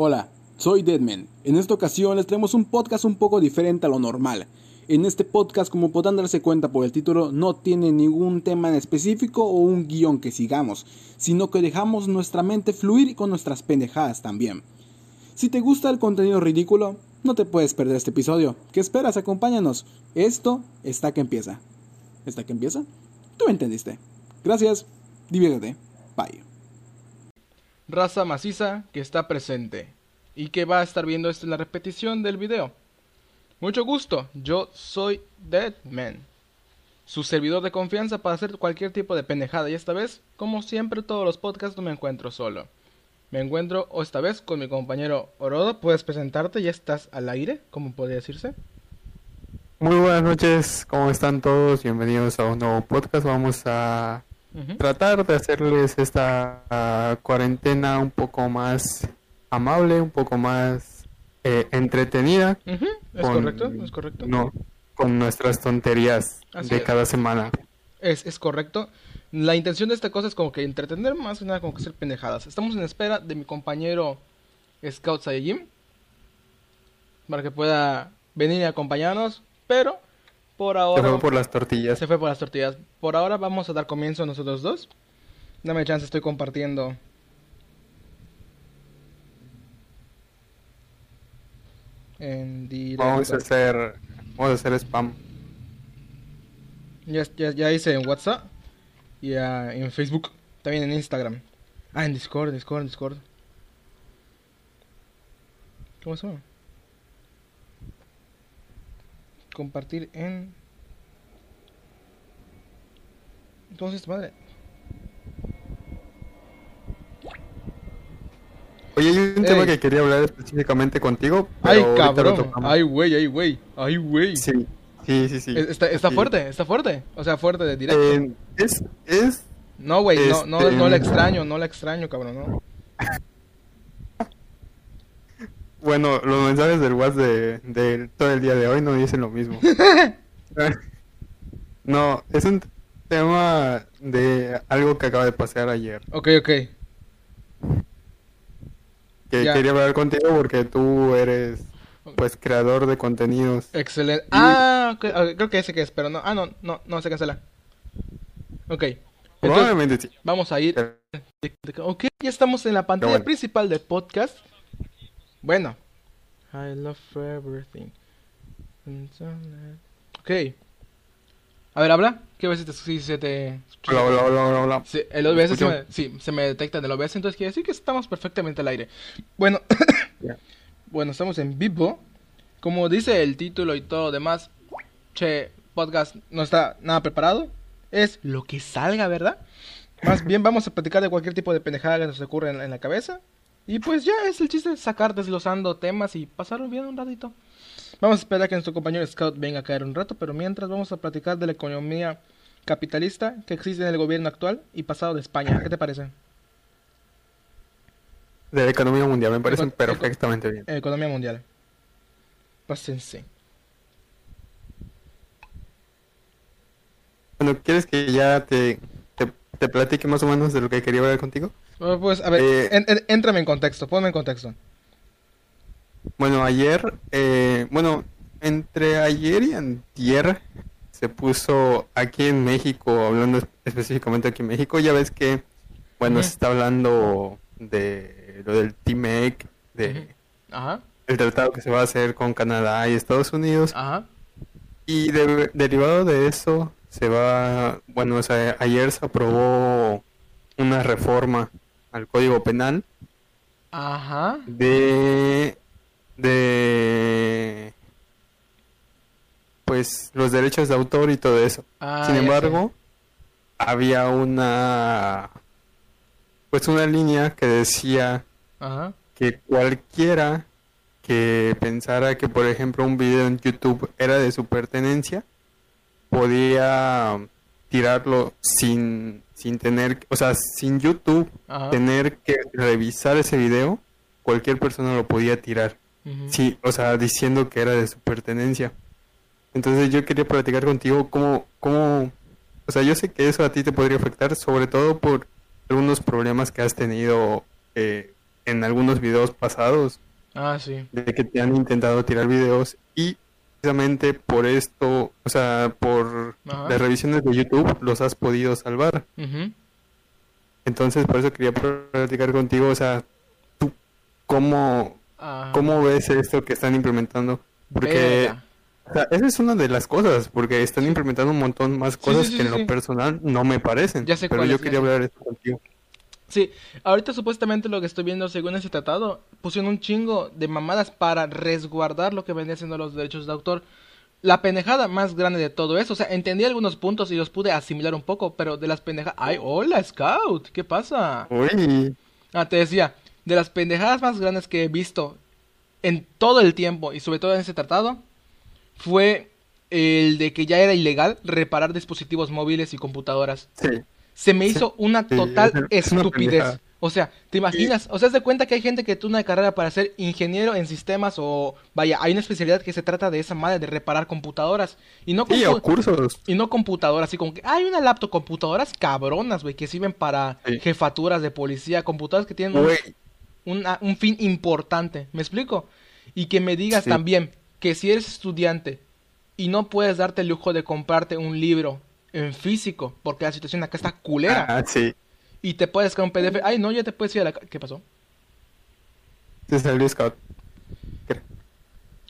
Hola, soy Deadman. En esta ocasión les traemos un podcast un poco diferente a lo normal. En este podcast, como podrán darse cuenta por el título, no tiene ningún tema en específico o un guion que sigamos, sino que dejamos nuestra mente fluir con nuestras pendejadas también. Si te gusta el contenido ridículo, no te puedes perder este episodio. ¿Qué esperas? Acompáñanos. Esto está que empieza. ¿Está que empieza? Tú me entendiste. Gracias. Diviértete. Bye. Raza maciza que está presente y que va a estar viendo esto en la repetición del video. Mucho gusto, yo soy Deadman, su servidor de confianza para hacer cualquier tipo de pendejada y esta vez, como siempre todos los podcasts no me encuentro solo. Me encuentro esta vez con mi compañero Orodo, puedes presentarte, ya estás al aire, como podría decirse. Muy buenas noches, ¿cómo están todos? Bienvenidos a un nuevo podcast. Vamos a Tratar de hacerles esta ah, cuarentena un poco más amable, un poco más eh, entretenida. ¿Es con- correcto? ¿Es correcto? No, con nuestras tonterías Así de es. cada semana. Es, es correcto. La intención de esta cosa es como que entretener más que nada como que hacer pendejadas. Estamos en espera de mi compañero Scout Saiyajin para que pueda venir y acompañarnos, pero por Se ahora fue por las tortillas. se fue por las tortillas. Por ahora vamos a dar comienzo nosotros dos. Dame chance, estoy compartiendo. En directo. Vamos a hacer, vamos a hacer spam. Ya, ya, ya hice en WhatsApp y ah, en Facebook, también en Instagram. Ah, en Discord, Discord, Discord. ¿Cómo se llama? Compartir en... Entonces, madre. Oye, hay un Ey. tema que quería hablar específicamente contigo. ¡Ay, pero lo cabrón! ¡Ay, güey, ay, güey! ¡Ay, güey! Sí, sí, sí. sí. Está, está Sí. fuerte, está fuerte. O sea, fuerte de directo. Eh, es, es no, güey, no, no, este- no la extraño, no la extraño, cabrón, no. Bueno, los mensajes del WhatsApp de, de todo el día de hoy no dicen lo mismo. no, es un tema de algo que acaba de pasar ayer. Ok, ok. Que Ya. quería hablar contigo porque tú eres, pues, creador de contenidos. Excelente. Ah, ok, ok, creo que ese que es, pero no. Ah, no, no, no se cancela. Ok. Entonces, Probablemente sí. vamos a ir. Ok, ya estamos en la pantalla bueno. principal del podcast. Bueno. I love everything. Ok. A ver, habla. ¿Qué si te- si se te... Hola, hola, hola, hola, hola. Sí, el OBS se me, sí, se me detecta en el OBS, entonces quiere decir que estamos perfectamente al aire. Bueno, bueno, estamos en vivo. Como dice el título y todo lo demás, che, podcast no está nada preparado. Es lo que salga, ¿verdad? Más bien vamos a platicar de cualquier tipo de pendejada que nos ocurra en, en la cabeza. Y pues ya es el chiste, sacar desglosando temas y pasarlo bien un ratito. Vamos a esperar a que nuestro compañero Scout venga a caer un rato, pero mientras vamos a platicar de la economía capitalista que existe en el gobierno actual y pasado de España. ¿Qué te parece? De la economía mundial, me parecen Eco- perfectamente bien. Economía mundial. Pásense. Bueno, ¿quieres que ya te, te, te platique más o menos de lo que quería hablar contigo? Pues, a ver, Eh, en- en- contexto, ponme en contexto. Bueno, ayer, eh, bueno, entre ayer y antier se puso aquí en México, hablando es- específicamente aquí en México, ya ves que, bueno, se está hablando de lo del TMEC, de. Ajá, el tratado que se va a hacer con Canadá y Estados Unidos, ajá. y de- derivado de eso se va, bueno, o sea, ayer se aprobó una reforma al Código Penal Ajá. de de pues los derechos de autor y todo eso. Ah, Sin embargo, había una pues una línea que decía. Ajá. que cualquiera que pensara que por ejemplo un video en YouTube era de su pertenencia podía tirarlo sin sin tener, o sea, sin YouTube Ajá. tener que revisar ese video, cualquier persona lo podía tirar. Sí, o sea, diciendo que era de su pertenencia. Entonces yo quería platicar contigo cómo, cómo, o sea, yo sé que eso a ti te podría afectar, sobre todo por algunos problemas que has tenido eh, en algunos videos pasados Ah, sí. de que te han intentado tirar videos y precisamente por esto, o sea, por Ajá. las revisiones de YouTube los has podido salvar. Entonces, por eso quería platicar contigo, o sea, tú cómo, cómo ves esto que están implementando, porque o sea, esa es una de las cosas, porque están implementando un montón más cosas sí, que en lo personal no me parecen. Ya sé pero yo quería hablar esto contigo. Sí, ahorita supuestamente lo que estoy viendo según ese tratado, pusieron un chingo de mamadas para resguardar lo que venía siendo los derechos de autor. La pendejada más grande de todo eso, o sea, entendí algunos puntos y los pude asimilar un poco, pero de las pendejadas... ¡Ay, hola, Scout! ¿Qué pasa? Uy, Ah, te decía, de las pendejadas más grandes que he visto en todo el tiempo y sobre todo en ese tratado, fue el de que ya era ilegal reparar dispositivos móviles y computadoras. sí. Se me hizo una Sí, total es una estupidez. O sea, ¿te imaginas? O sea, de cuenta que hay gente que tuvo una carrera para ser ingeniero en sistemas o... Vaya, hay una especialidad que se trata de esa madre, de reparar computadoras. Y no, Sí, o cursos. y no computadoras, así como que hay una laptop, computadoras cabronas, güey, que sirven para Sí. jefaturas de policía, computadoras que tienen un, una- un fin importante, ¿me explico? Y que me digas también que si eres estudiante y no puedes darte el lujo de comprarte un libro en físico, porque la situación acá está culera, ah, sí. y te puedes descargar un PDF, ay, no, ya te puedes ir a la... ¿Qué pasó? Se salió Scout.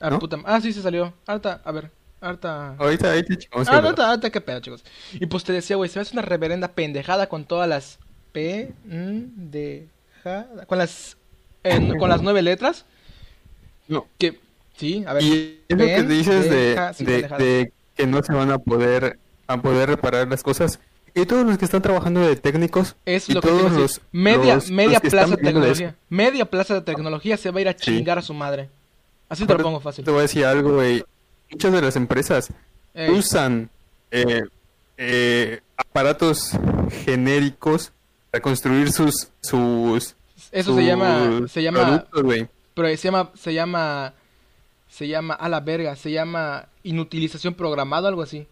Ah, ¿No? puta... Ah, sí, se salió. Harta, a ver, harta... Ahorita, ahorita, chicos. Ah, no, ahorita, ahorita, qué pedo, chicos. Y pues te decía, güey, se me hace una reverenda pendejada con todas las P, N, D, J, con las, con las nueve letras. No. Que, sí, a ver. Y es lo que dices de, de que no se van a poder a poder reparar las cosas. Y todos los que están trabajando de técnicos Es y lo que todos los Media, los- media los que plaza de tecnología. Media plaza de tecnología se va a ir a Sí. chingar a su madre. Así te lo pongo fácil. Te voy a decir algo, güey. Muchas de las empresas usan eh, eh, aparatos genéricos para construir sus sus eso se llama, se llama, productos, pero se llama, se llama, se llama, a la verga, se llama inutilización programada, algo así.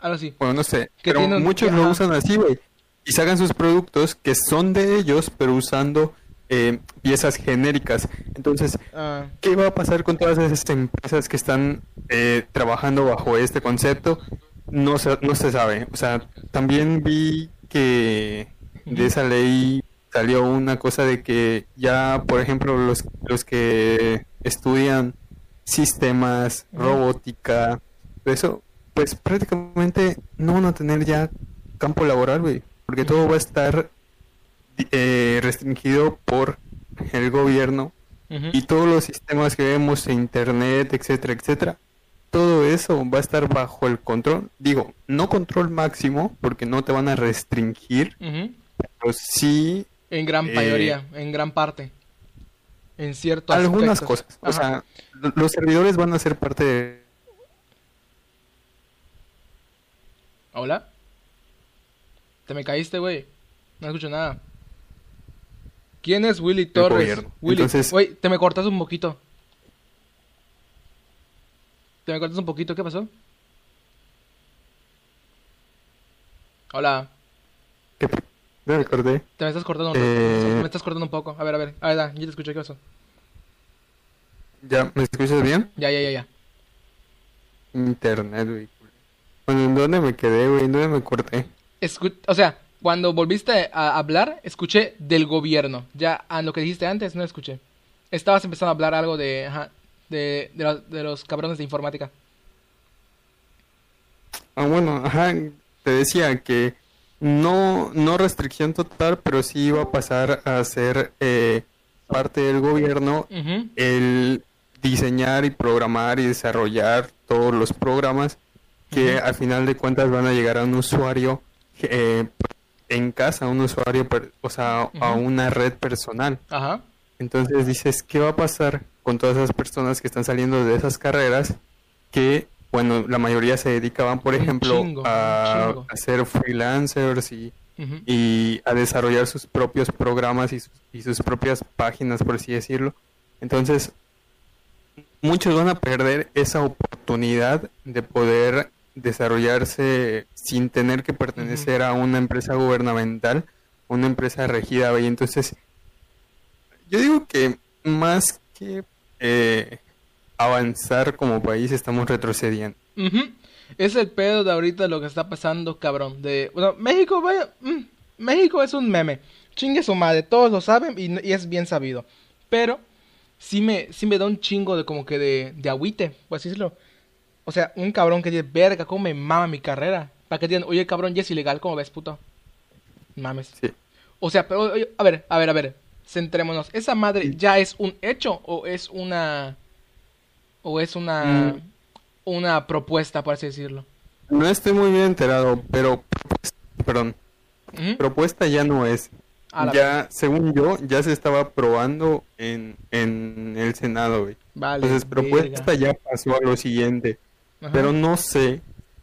Algo así. Bueno, no sé, Que pero tienen- muchos lo usan así, güey. Y sacan sus productos que son de ellos, pero usando eh, piezas genéricas. Entonces, Ah, ¿qué va a pasar con todas esas empresas que están eh, trabajando bajo este concepto? No se, no se sabe. O sea, también vi que de esa ley salió una cosa de que ya, por ejemplo, los, los que estudian sistemas, robótica, eso, pues prácticamente no van a tener ya campo laboral, güey, porque todo va a estar eh, restringido por el gobierno y todos los sistemas que vemos en internet, etcétera, etcétera, todo eso va a estar bajo el control. Digo, no control máximo, porque no te van a restringir, pero sí En gran Eh, mayoría, en gran parte. En ciertos algunas aspectos. cosas. O sea, lo- los servidores van a ser parte de... ¿Hola? Te me caíste, güey. No escucho nada. ¿Quién es Willy Torres? Willy, Entonces- güey, te me cortas un poquito. Te me cortas un poquito, ¿qué pasó? Hola, ¿Qué? No me acordé. te me estás cortando un Eh. Me estás cortando un poco. A ver, a ver. A ver, da, yo te escucho, ¿qué pasó? ¿Ya me escuchas bien? Ya, ya, ya, ya. Internet, güey. Bueno, ¿en dónde me quedé, güey? ¿En dónde me corté? Escu- o sea, cuando volviste a hablar, escuché del gobierno. Ya a lo que dijiste antes, no escuché. Estabas empezando a hablar algo de, ajá, de, de, los, de los cabrones de informática. Ah, bueno, ajá, te decía que no, no restricción total, pero sí iba a pasar a ser eh, parte del gobierno el diseñar y programar y desarrollar todos los programas que al final de cuentas van a llegar a un usuario eh, en casa, a un usuario, per- o sea, a una red personal. Ajá. Entonces dices, ¿qué va a pasar con todas esas personas que están saliendo de esas carreras que, bueno, la mayoría se dedicaban, por Un ejemplo, chingo, a, ser freelancers y, y a desarrollar sus propios programas y sus, y sus propias páginas, por así decirlo? Entonces, muchos van a perder esa oportunidad de poder desarrollarse sin tener que pertenecer a una empresa gubernamental, una empresa regida, y entonces yo digo que más que eh, avanzar como país estamos retrocediendo. Es el pedo de ahorita lo que está pasando, cabrón. De, bueno, México, vaya, mm, México es un meme. Chingue su madre, todos lo saben y, y es bien sabido. Pero sí me, sí me da un chingo de como que de, de agüite, por así decirlo. O sea, un cabrón que dice, verga, cómo me mama mi carrera. Para que digan, oye, cabrón, ya es ilegal, ¿cómo ves, puto? Mames. Sí. O sea, pero, oye, a ver, a ver, a ver. Centrémonos. ¿Esa madre ya es un hecho o es una. o es una. Mm. una propuesta, por así decirlo? No estoy muy bien enterado, pero perdón, propuesta ya no es. A la Ya, según yo, ya se estaba probando en, en el Senado, güey. Vale. Entonces, propuesta verga. ya pasó a lo siguiente. Ajá. Pero no sé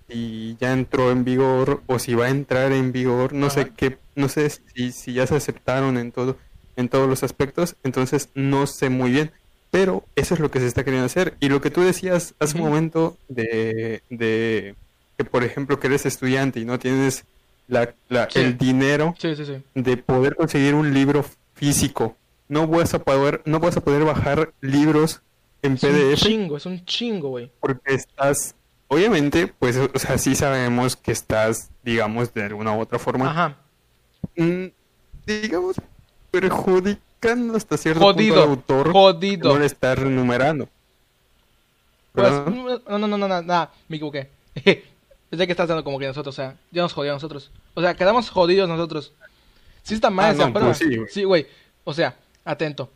si ya entró en vigor o si va a entrar en vigor. No sé qué, no sé si, si ya se aceptaron en todo, en todos los aspectos. Entonces, no sé muy bien. Pero eso es lo que se está queriendo hacer. Y lo que tú decías hace un momento de, de que, por ejemplo, que eres estudiante y no tienes la, la- Sí. el dinero Sí, sí, sí. de poder conseguir un libro físico. No vas a poder, no vas a poder bajar libros en Es un PDF chingo, es un chingo, güey. porque estás, obviamente, pues, o sea, sí sabemos que estás, digamos, de alguna u otra forma, Ajá. mm, digamos, perjudicando hasta cierto Jodido. punto al autor Jodido. no le está renumerando. Pues, no, no, no, no, no, nada, me equivoqué. Es de que estás dando como que nosotros, o sea, ya nos jodieron nosotros. O sea, quedamos jodidos nosotros. Sí está mal Ah, esa no, pues sí, güey. Sí, güey. O sea, atento.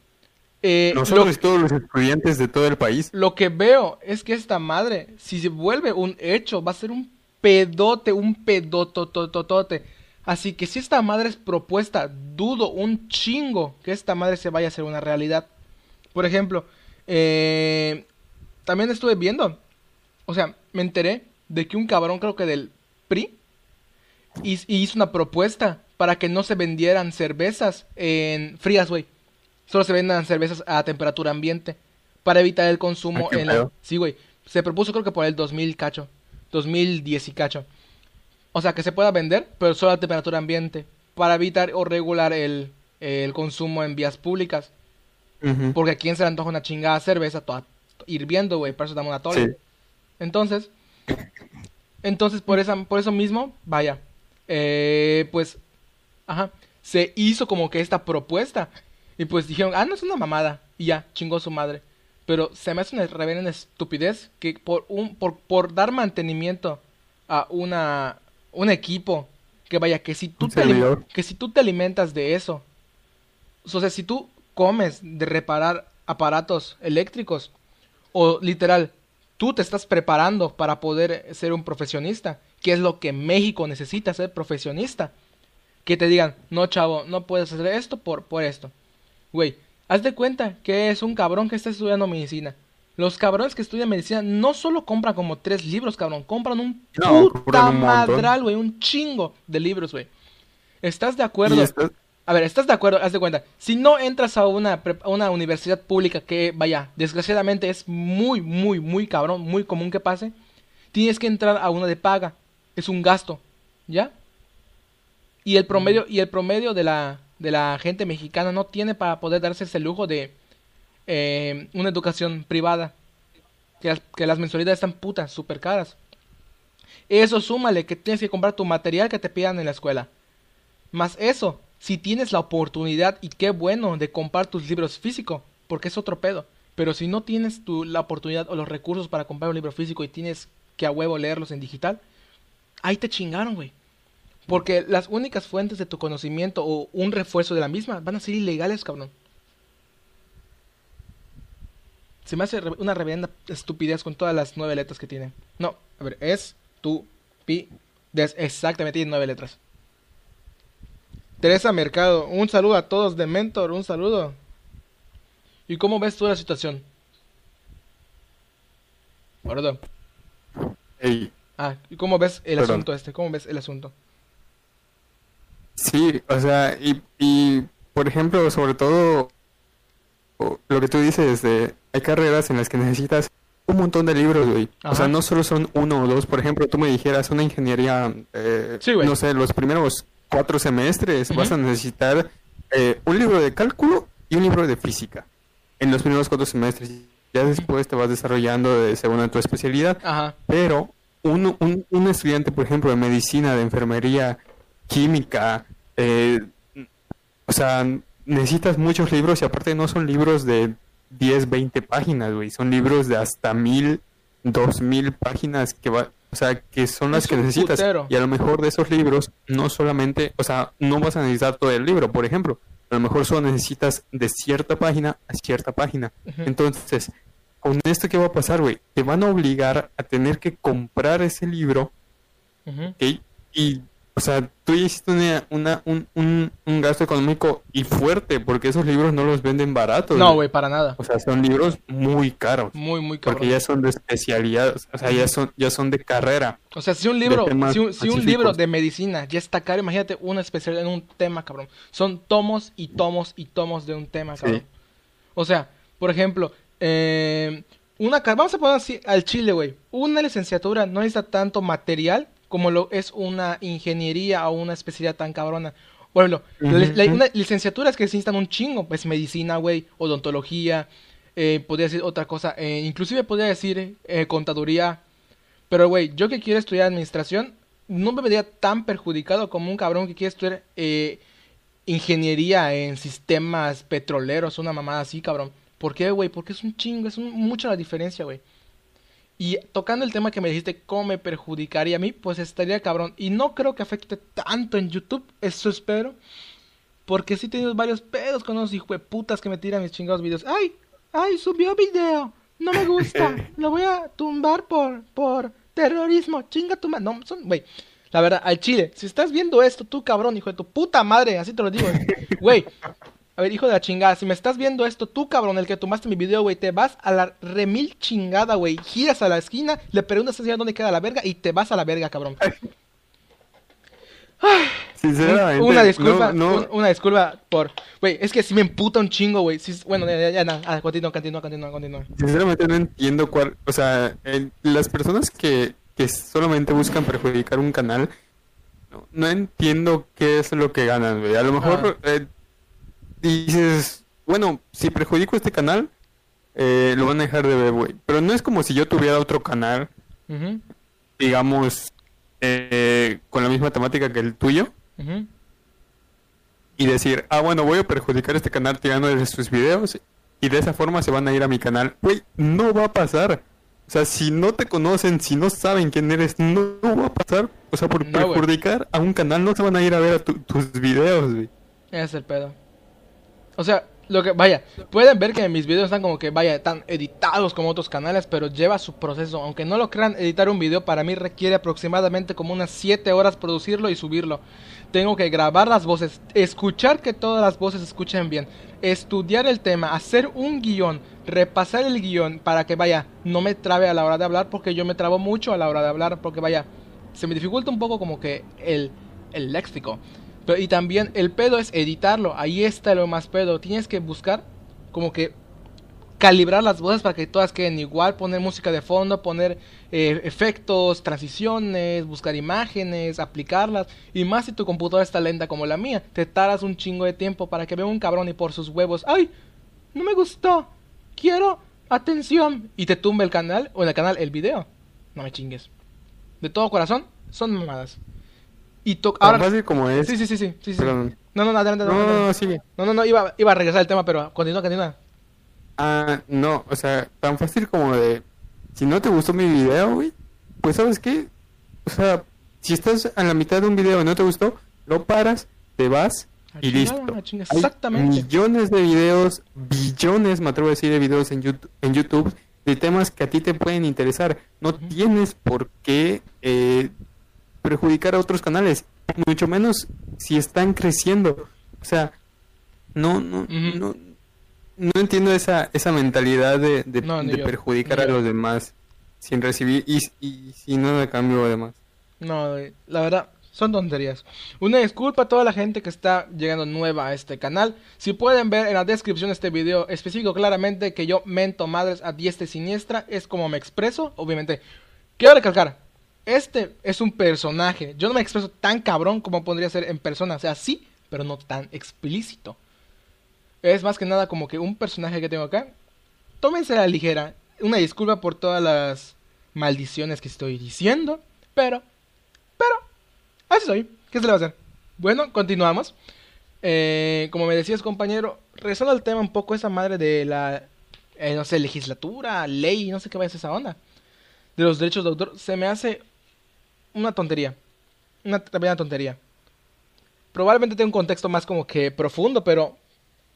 Eh, Nosotros lo, y todos los estudiantes de todo el país. lo que veo es que esta madre, si se vuelve un hecho, va a ser un pedote, un pedotototote. Así que si esta madre es propuesta, dudo un chingo que esta madre se vaya a hacer una realidad. Por ejemplo, eh, también estuve viendo, o sea, me enteré de que un cabrón, creo que del PRI, hiz- hizo una propuesta para que no se vendieran cervezas en frías, güey. Solo se vendan cervezas a temperatura ambiente para evitar el consumo Ah, en la... Sí, güey. Se propuso creo que por el 2000 cacho. 2010 y cacho. O sea, que se pueda vender, pero solo a temperatura ambiente. Para evitar o regular el, el consumo en vías públicas. Porque a quién se le antoja una chingada cerveza toda hirviendo, güey. Para eso damos una tole. Sí. Entonces, entonces por esa, por eso mismo, vaya, eh, pues, ajá, se hizo como que esta propuesta y pues dijeron, ah, no es una mamada y ya, chingó su madre. Pero se me hace una reverenda estupidez que por un, por, por dar mantenimiento a una, un equipo que vaya, que si tú te, que si tú te alimentas de eso, o sea, si tú comes de reparar aparatos eléctricos, o literal, tú te estás preparando para poder ser un profesionista, que es lo que México necesita, ser profesionista. Que te digan, no chavo, no puedes hacer esto por, por esto. Güey, haz de cuenta que es un cabrón que está estudiando medicina. Los cabrones que estudian medicina no solo compran como tres libros, cabrón, compran un No, puta un madral, güey, un chingo de libros, güey. ¿Estás de acuerdo? A ver, ¿estás de acuerdo? Haz de cuenta. Si no entras a una, a una universidad pública que, vaya, desgraciadamente es muy, muy, muy cabrón, muy común que pase, tienes que entrar a una de paga. Es un gasto, ¿ya? Y el promedio, y el promedio de la, de la gente mexicana no tiene para poder darse ese lujo de eh, una educación privada. Que las, mensualidades están putas, súper caras. Eso súmale que tienes que comprar tu material que te pidan en la escuela. Más eso, si tienes la oportunidad, y qué bueno, de comprar tus libros físicos, porque es otro pedo. Pero si no tienes tu, la oportunidad o los recursos para comprar un libro físico y tienes que a huevo leerlos en digital, ahí te chingaron, güey. Porque las únicas fuentes de tu conocimiento o un refuerzo de la misma van a ser ilegales, cabrón. Se me hace una reverenda estupidez con todas las nueve letras que tiene. No, a ver, es tu pi des exactamente tiene nueve letras. Teresa Mercado, un saludo a todos de Mentor, un saludo. ¿Y cómo ves tú la situación? Ey, Ah, ¿y cómo ves el Perdón. asunto este? ¿Cómo ves el asunto? Sí, o sea, y, y por ejemplo, sobre todo lo que tú dices de hay carreras en las que necesitas un montón de libros, güey. O sea, no solo son uno o dos. Por ejemplo, tú me dijeras una ingeniería, eh, Sí, no sé, los primeros cuatro semestres vas a necesitar eh, un libro de cálculo y un libro de física. En los primeros cuatro semestres, ya después te vas desarrollando de, según tu especialidad. Ajá. Pero un, un, un estudiante, por ejemplo, de medicina, de enfermería, química, eh, o sea, necesitas muchos libros y aparte no son libros de 10, 20 páginas, güey, son libros de hasta mil, dos mil páginas que va, o sea, que son las Es que necesitas. putero. Y a lo mejor de esos libros, no solamente, o sea, no vas a necesitar todo el libro, por ejemplo, a lo mejor solo necesitas de cierta página a cierta página. Entonces, con esto, ¿qué va a pasar, güey? Te van a obligar a tener que comprar ese libro. ¿ok? Y, o sea, tú ya hiciste una, una- un, un- un gasto económico y fuerte, porque esos libros no los venden baratos. No, güey, para nada. O sea, son libros muy caros. Muy, muy Porque cabrón. ya son de especialidad, o sea, ya son, ya son de carrera. O sea, si un libro, si un, si un específicos. libro de medicina ya está caro, imagínate una especialidad en un tema, cabrón. Son tomos y tomos y tomos de un tema, Sí. cabrón. O sea, por ejemplo, eh, una vamos a poner así al chile, güey. Una licenciatura no necesita tanto material como lo es una ingeniería o una especialidad tan cabrona. Por ejemplo, la- Ujú, la- ujú. una licenciatura es que necesitan un chingo, pues medicina, güey, odontología, eh, podría decir otra cosa, eh, inclusive podría decir eh, contaduría, pero, güey, yo que quiero estudiar administración, no me vería tan perjudicado como un cabrón que quiere estudiar eh, ingeniería en sistemas petroleros, una mamada así, cabrón. ¿Por qué, güey? Porque es un chingo, es un- mucha la diferencia, güey. Y tocando el tema que me dijiste, ¿cómo me perjudicaría a mí? Pues estaría cabrón. Y no creo que afecte tanto en YouTube, eso espero. Porque sí he tenido varios pedos con unos hijueputas que me tiran mis chingados videos. ¡Ay! ¡Ay! Subió video. No me gusta. Lo voy a tumbar por, por terrorismo. Chinga tu madre. No, son, güey. La verdad, al chile, si estás viendo esto, tú cabrón, hijo de tu puta madre, así te lo digo. Güey, a ver, hijo de la chingada, si me estás viendo esto, tú cabrón, el que tomaste mi video, güey, te vas a la remil chingada, güey. Giras a la esquina, le preguntas al señor dónde queda la verga y te vas a la verga, cabrón. Sinceramente, Una disculpa, no, no- un- una disculpa por... Güey, es que si me emputa un chingo, güey. Sí, bueno, ya, ya, ya, nada. Ah, continúa, continúa, continúa, continúa. sinceramente no entiendo cuál, o sea, el- las personas que, que solamente buscan perjudicar un canal, no, no entiendo qué es lo que ganan, güey. A lo mejor eh, dices, bueno, si perjudico este canal, eh, lo van a dejar de ver, güey. Pero no es como si yo tuviera otro canal, digamos, eh, con la misma temática que el tuyo. y decir, ah, bueno, voy a perjudicar este canal tirándoles sus videos y de esa forma se van a ir a mi canal. Güey, no va a pasar. O sea, si no te conocen, si no saben quién eres, no, no va a pasar. O sea, por No, perjudicar a un canal no se van a ir a ver a tu- tus videos, güey. Es el pedo. O sea, lo que, vaya, pueden ver que mis videos están como que, vaya, tan editados como otros canales, pero lleva su proceso. Aunque no lo crean, editar un video para mí requiere aproximadamente como unas 7 horas producirlo y subirlo. Tengo que grabar las voces, escuchar que todas las voces escuchen bien, estudiar el tema, hacer un guion, repasar el guion para que, vaya, no me trabe a la hora de hablar, porque yo me trabo mucho a la hora de hablar, porque, vaya, se me dificulta un poco como que el, el léxico. Y también el pedo es editarlo. Ahí está lo más pedo. Tienes que buscar como que calibrar las voces para que todas queden igual. Poner música de fondo, poner eh, efectos, transiciones, buscar imágenes, aplicarlas. Y más si tu computadora está lenta como la mía. Te taras un chingo de tiempo para que vea un cabrón y por sus huevos. ¡Ay! No me gustó. Quiero atención. Y te tumbe el canal o en el canal el video. No me chingues. De todo corazón, son mamadas. Y to- Tan ahora fácil como es. Sí, sí, sí, sí, sí, sí. Perdón. No, no, no, adelante, No, adelante. no, no, sigue. No, no, no, iba, iba a regresar al tema, pero continúa, continúa. Ah, no, o sea, tan fácil como de, si no te gustó mi video, güey, pues sabes qué, o sea, si estás a la mitad de un video y no te gustó, lo paras, te vas y chingada, listo. Hay Exactamente. millones de videos, billones, me atrevo a decir, de videos en YouTube, en YouTube de temas que a ti te pueden interesar. No tienes por qué eh, perjudicar a otros canales, mucho menos si están creciendo. O sea, no, no, no, no entiendo esa, esa mentalidad de, de- No, perjudicar a los demás sin recibir y, y sin nada cambio además. No, la verdad, son tonterías. Una disculpa a toda la gente que está llegando nueva a este canal. Si pueden ver en la descripción de este video, especifico claramente que yo mento madres a diestra y siniestra. Es como me expreso, obviamente. Quiero recalcar, este es un personaje. Yo no me expreso tan cabrón como podría ser en persona. O sea, sí, pero no tan explícito. Es más que nada como que un personaje que tengo acá. Tómense la ligera. Una disculpa por todas las maldiciones que estoy diciendo. Pero, pero, así soy. ¿Qué se le va a hacer? Bueno, continuamos. Eh, como me decías, compañero, regresando al tema un poco, esa madre de la, eh, no sé, legislatura, ley, no sé qué vaya a ser esa onda, de los derechos de autor, se me hace una tontería. Una tremenda tontería. Probablemente tenga un contexto más como que profundo, pero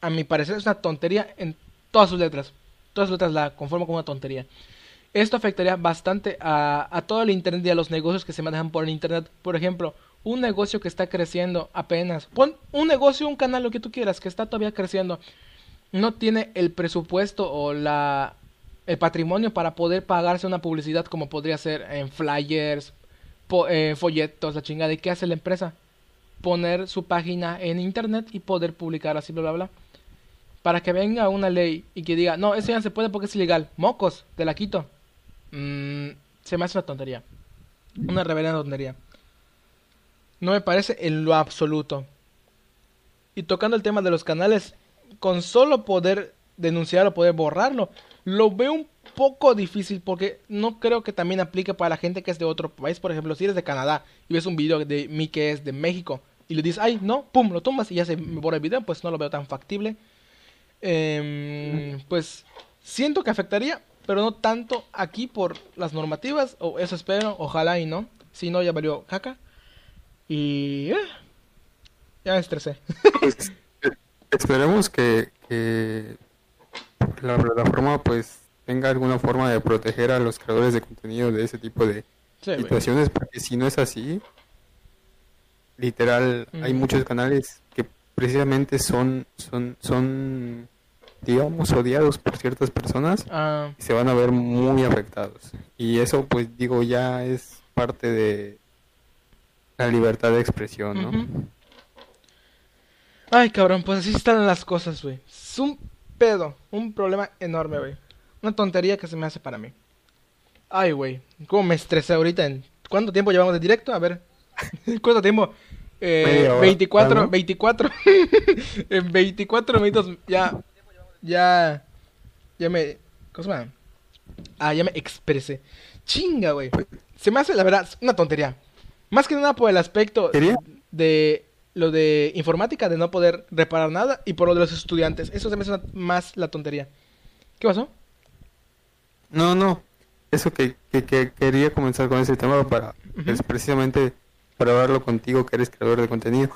a mi parecer es una tontería en todas sus letras. Todas sus letras la conformo como una tontería. Esto afectaría bastante a, a todo el internet y a los negocios que se manejan por el internet. Por ejemplo, un negocio que está creciendo apenas. Pon un negocio, un canal, lo que tú quieras, que está todavía creciendo. No tiene el presupuesto o la el patrimonio para poder pagarse una publicidad como podría ser en flyers, eh, folletos, la chingada. ¿Y qué hace la empresa? Poner su página en internet y poder publicar así, bla, bla, bla. Para que venga una ley y que diga, no, eso ya se puede porque es ilegal. Mocos, te la quito. Mm, se me hace una tontería. Una reverenda tontería. No me parece en lo absoluto. Y tocando el tema de los canales, con solo poder denunciar o poder borrarlo, lo veo un poco difícil porque no creo que también aplique para la gente que es de otro país. Por ejemplo, si eres de Canadá y ves un video de mí que es de México y le dices, ay, no, pum, lo tomas y ya se me borra el video, pues no lo veo tan factible. Em, pues siento que afectaría, pero no tanto aquí por las normativas, o eso espero, ojalá y no. Si no, ya valió caca. Y eh, ya me estresé. Pues, eh, esperemos que, que la plataforma pues tenga alguna forma de proteger a los creadores de contenido de ese tipo de situaciones, porque si no es así, literal, hay muchos canales que precisamente son, son, son, digamos, odiados por ciertas personas ah. y se van a ver muy afectados. Y eso, pues digo, ya es parte de la libertad de expresión, ¿no? Ay, cabrón, pues así están las cosas, güey. Es un pedo, un problema enorme, güey. Una tontería que se me hace para mí. Ay, güey, cómo me estresé ahorita. En... ¿Cuánto tiempo llevamos de directo? A ver, ¿cuánto tiempo? Eh, 24, 24. en 24 minutos ya, ya, ya me, ¿cómo se llama? Ah, ya me expresé. Chinga, güey. Se me hace, la verdad, una tontería. Más que nada por el aspecto de lo de informática, de no poder reparar nada, y por lo de los estudiantes. Eso se me hace más la tontería. ¿Qué pasó? No, no. Eso que, que, quería comenzar con ese tema para, es precisamente para hablarlo contigo, que eres creador de contenido.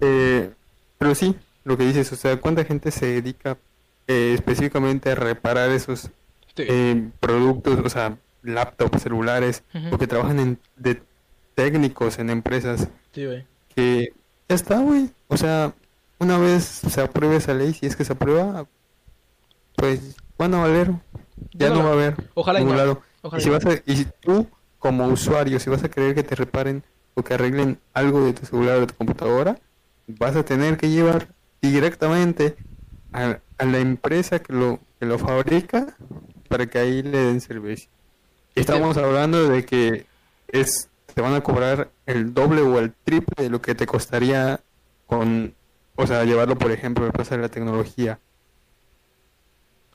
Eh, pero sí, lo que dices, o sea, ¿cuánta gente se dedica eh, específicamente a reparar esos eh, productos, o sea, laptops, celulares, porque trabajan en, de técnicos en empresas sí, que ya está, güey. O sea, una vez se apruebe esa ley, si es que se aprueba, pues van a valer. Ya no, va a haber. Ojalá ningún lado. y, si vas a, y si tú, como usuario, si vas a querer que te reparen o que arreglen algo de tu celular o de tu computadora, vas a tener que llevar directamente a, a la empresa que lo, que lo fabrica para que ahí le den servicio. Estamos hablando de que es te van a cobrar el doble o el triple de lo que te costaría con, o sea, llevarlo, por ejemplo, a pasar la tecnología.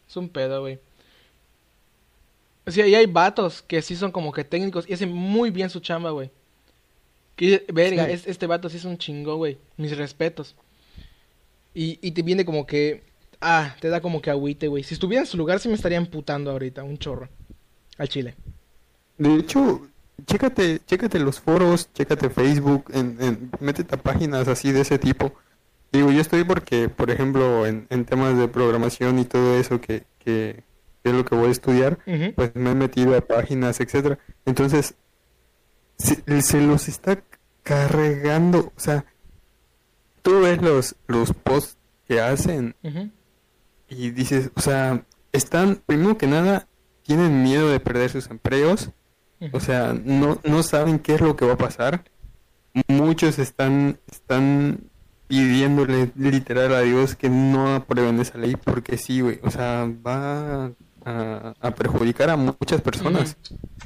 Es un pedo, güey. O sea, y hay vatos que sí son como que técnicos y hacen muy bien su chamba, güey. Que, verga, este vato sí es un chingo, güey. Mis respetos. Y, y te viene como que. Ah, te da como que agüite, güey. Si estuviera en su lugar, sí me estaría emputando ahorita, un chorro. Al chile. De hecho, chécate, chécate los foros, chécate Facebook, en, métete a páginas así de ese tipo. Digo, yo estoy porque, por ejemplo, en, temas de programación y todo eso que, que, es lo que voy a estudiar, pues me he metido a páginas, etcétera. Entonces, se, los está cargando, o sea, tú ves los, los posts que hacen y dices, o sea, están, primero que nada, tienen miedo de perder sus empleos o sea, no, no saben qué es lo que va a pasar. Muchos están, están pidiéndole literal a Dios que no aprueben esa ley porque sí, güey. O sea, va a, perjudicar a muchas personas.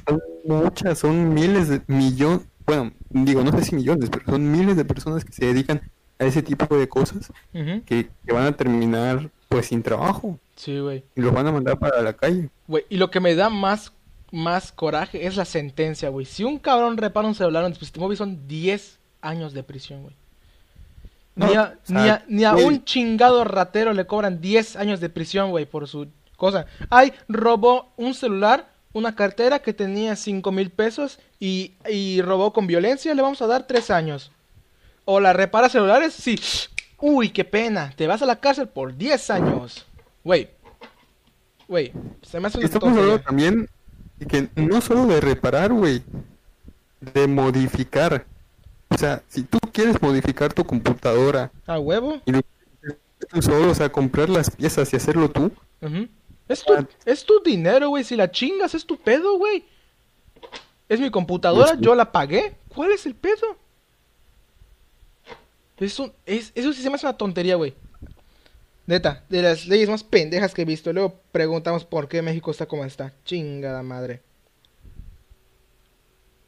Son muchas, son miles de millones, bueno, digo, no sé si millones, pero son miles de personas que se dedican a ese tipo de cosas que, que van a terminar pues sin trabajo Sí, güey. y los van a mandar para la calle. Güey, y lo que me da más, más coraje es la sentencia, güey. Si un cabrón repara un celular un dispositivo móvil son 10 años de prisión, güey. No, ni, a, o sea, ni a- ni a un chingado ratero le cobran 10 años de prisión, güey, por su cosa. Ay, robó un celular, una cartera que tenía 5 mil pesos y, y robó con violencia, le vamos a dar 3 años. O la repara celulares, sí. Uy, qué pena, te vas a la cárcel por 10 años. Güey. Güey, se me hace tontería. hablando también de que no solo de reparar, güey, de modificar. O sea, si tú quieres modificar tu computadora ¿A huevo? y tú solo, o sea, comprar las piezas y hacerlo tú, Ujú. Es tu, es tu dinero, güey. Si la chingas, es tu pedo, güey. Es mi computadora, Pues yo la pagué. ¿Cuál es el pedo? Es un- es- eso sí se me hace una tontería, güey. Neta, de las leyes más pendejas que he visto. Luego preguntamos por qué México está como está. Chingada madre.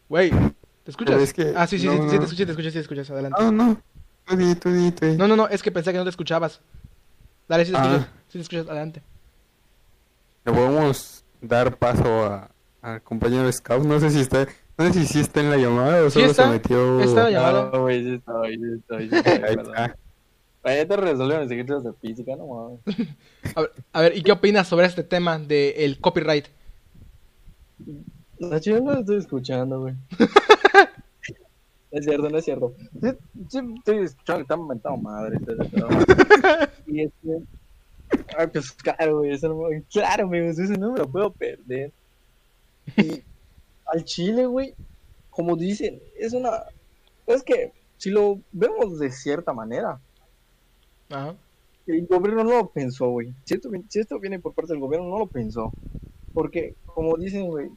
Güey, ¿te escuchas? Pero es que- ah, sí, sí, no, sí, te escuché, te escuché, sí, te escuchas. Adelante. no, no, tú di, tú di, tú di. No, no, no, es que pensé que no te escuchabas. Dale, sí te Ah. escuchas. Sí te escuchas, adelante. Le podemos dar paso a- al compañero Scout, no sé si está, no sé si sí está en la llamada o Sí solo está, se metió. está la llamada. No, güey, sí estoy, sí estoy, sí estoy, Ahí está. Ya te resolvieron los secretos de física, no mames. A ver, a ver, ¿y qué opinas sobre este tema del copyright? No, yo no lo estoy escuchando, güey. Es cierto, no es cierto. Sí, sí, estoy escuchando que están mentando madre. este, este. Y este. Ay, pues claro, güey. Eso no, claro, amigos, eso no me lo puedo perder. Y al Chile, güey, como dicen, es una. Es que si lo vemos de cierta manera, Ajá. el gobierno no lo pensó, güey. Si esto, vi- si esto viene por parte del gobierno, no lo pensó. Porque, como dicen, güey,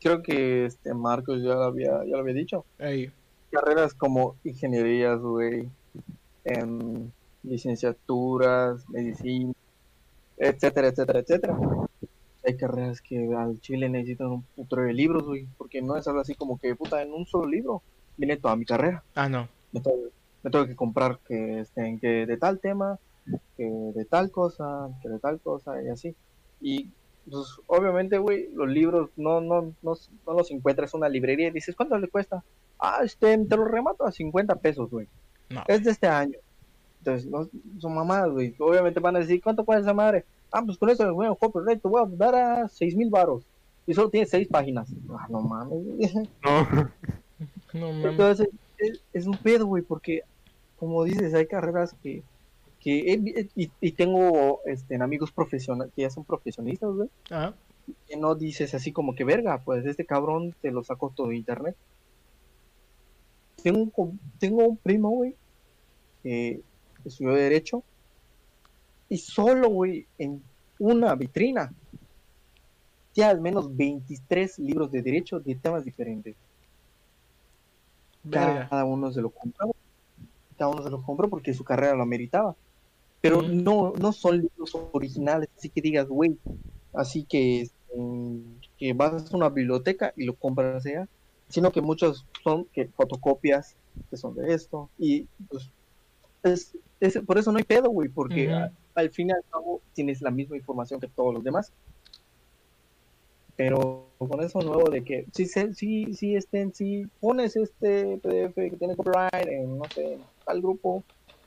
creo que este Marcos ya lo había, ya lo había dicho. Ahí. Carreras como ingenierías, güey, licenciaturas, medicina, etcétera, etcétera, etcétera. Hay carreras que al Chile necesitan un putero de libros, güey, porque no es algo así como que, puta, en un solo libro viene toda mi carrera Ah, no. me tengo, me tengo que comprar que estén que de tal tema, que de tal cosa, que de tal cosa y así. Y pues obviamente, güey, los libros no, no, no, no los encuentras en una librería y dices, ¿cuánto le cuesta? Ah, este, te lo remato a 50 pesos, güey. No. Es de este año. Entonces, no, son mamadas, güey. Obviamente van a decir, ¿cuánto cuesta esa madre? Ah, pues con eso, güey, copyright, te voy a dar a 6 mil baros. Y solo tiene 6 páginas. Ah, no mames. güey. No, No mames. Entonces, es, es un pedo, güey, porque, como dices, hay carreras que, que y, y tengo este, amigos profesionales que ya son profesionistas, güey, Ajá. que no dices así como que, verga, pues este cabrón te lo sacó todo de internet. Tengo tengo un primo, güey, que estudió Derecho, y solo, güey, en una vitrina, tiene al menos 23 libros de Derecho de temas diferentes Verga. cada uno se lo compró. Cada uno se lo compró porque su carrera lo meritaba. Pero no, no son libros originales, así que digas, güey, así que, este, que vas a una biblioteca y lo compras allá, sino que muchos son que fotocopias que son de esto. Y pues, es, es- por eso no hay pedo, güey, porque a- al fin y al cabo tienes la misma información que todos los demás. Pero con eso nuevo de que si se, si, si estén, si pones este PDF que tiene copyright en no sé, tal grupo,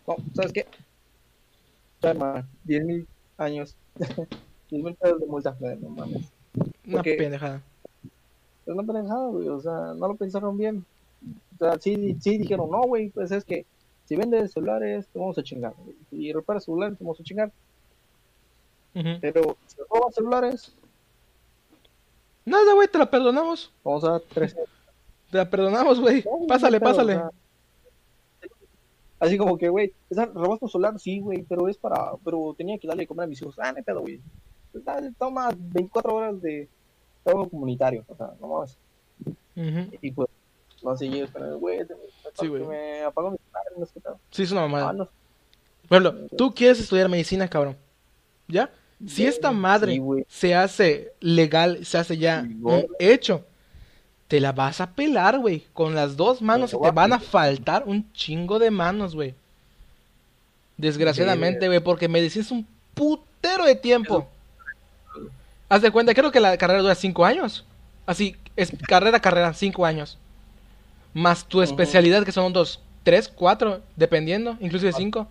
no, ¿sabes qué? Toma, 10 mil años, 10 mil pesos de multa, no mames. Una pendejada. Es una pendejada, güey, o sea, no lo pensaron bien. O sea, sí, sí dijeron, no, güey, pues es que si vendes celulares, te vamos a chingar. Si reparas celulares, te vamos a chingar. Pero si robas celulares, Nada, güey, te la perdonamos. vamos a dar tres Te la perdonamos, güey. No, Pásale, no pásale. así como que, güey, robaste un solar, sí, güey, pero es para, pero tenía que darle de comer a mis hijos. Ah, pedo, güey. Dale, Toma 24 horas de trabajo comunitario, o sea, no. Ujú. Y pues, no sé, yo güey, Sí, güey. me apagó mi celular, no sé qué pedo. Sí, es una Ah, mamada. no Por ejemplo, tú quieres estudiar medicina, cabrón. ¿Ya? Si esta madre Sí, se hace legal, se hace ya Sí, un hecho, te la vas a pelar, güey. Con las dos manos se te van a faltar un chingo de manos, güey. Desgraciadamente, güey, porque medicina es un putero de tiempo. Haz de cuenta, creo que la carrera dura cinco años. Así, es carrera, carrera, cinco años. Más tu especialidad, que son dos, tres, cuatro, dependiendo, inclusive cinco.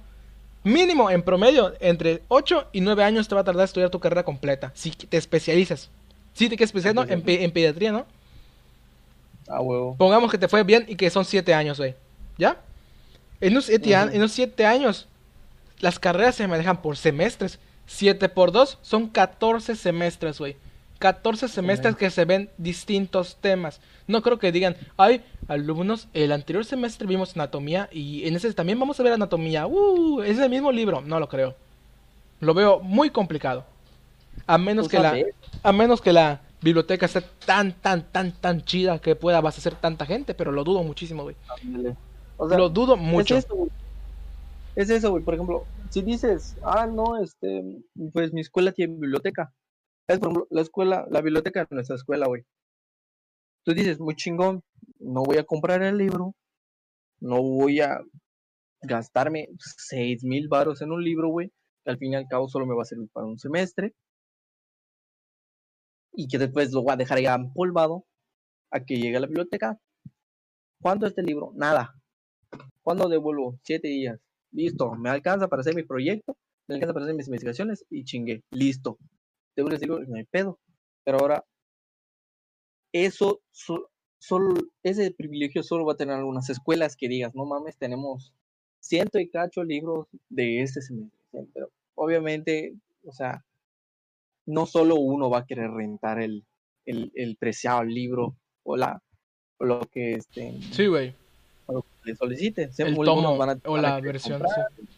Mínimo, en promedio, entre 8 y 9 años te va a tardar estudiar tu carrera completa. Si te especializas. Si te quieres especializar en, pe- en pediatría, ¿no? Ah, huevo. Pongamos que te fue bien y que son 7 años, güey. ¿Ya? En unos 7 Ujú. en unos siete años, las carreras se manejan por semestres. 7 por 2 son 14 semestres, güey. 14 semestres que se ven distintos temas. No creo que digan, ay, alumnos, el anterior semestre vimos anatomía y en ese también vamos a ver anatomía. Uh, es el mismo libro. No lo creo. Lo veo muy complicado. A menos Pues que la, a menos que la biblioteca esté tan, tan, tan, tan chida que pueda abastecer tanta gente, pero lo dudo muchísimo, güey. Ándale. O sea, Lo dudo mucho. Es eso, güey. Es eso, güey. Por ejemplo, si dices, ah, no, este, pues mi escuela tiene biblioteca. Es, por ejemplo, la escuela, la biblioteca de nuestra escuela, güey. Tú dices, muy chingón, no voy a comprar el libro, no voy a gastarme seis mil varos en un libro, güey, que al fin y al cabo solo me va a servir para un semestre. Y que después lo voy a dejar ya empolvado a que llegue a la biblioteca. ¿Cuánto es este libro? Nada. ¿Cuándo devuelvo? Siete días. Listo. Me alcanza para hacer mi proyecto, me alcanza para hacer mis investigaciones y chingué. Listo. No hay pedo. Pero ahora, eso, so- solo, ese privilegio solo va a tener algunas escuelas que digas, no mames, tenemos ciento y cacho libros de este semestre. Pero obviamente, o sea, no solo uno va a querer rentar el, el, el preciado libro o la o lo que este Sí, güey. le solicite. El tomo van a- o la versión, comprar. sí.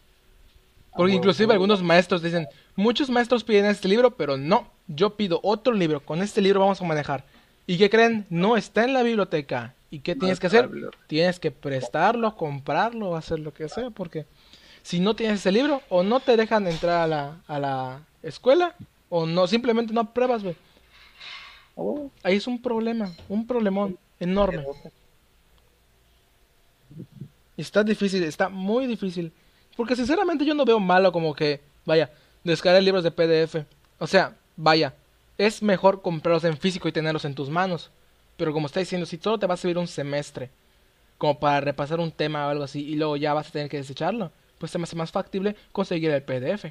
Porque inclusive algunos maestros dicen, muchos maestros piden este libro, pero no, yo pido otro libro, con este libro vamos a manejar. ¿Y qué creen? No está en la biblioteca. ¿Y qué tienes que hacer? Tienes que prestarlo, comprarlo, hacer lo que sea, porque si no tienes ese libro, o no te dejan entrar a la, a la escuela, o no, simplemente no apruebas, güey. Ah. Ahí es un problema, un problemón enorme. Está difícil, está muy difícil. Porque sinceramente yo no veo malo como que, vaya, descargar libros de PDF. O sea, vaya, es mejor comprarlos en físico y tenerlos en tus manos. Pero como está diciendo, si solo te va a servir un semestre, como para repasar un tema o algo así, y luego ya vas a tener que desecharlo, pues se me hace más factible conseguir el PDF.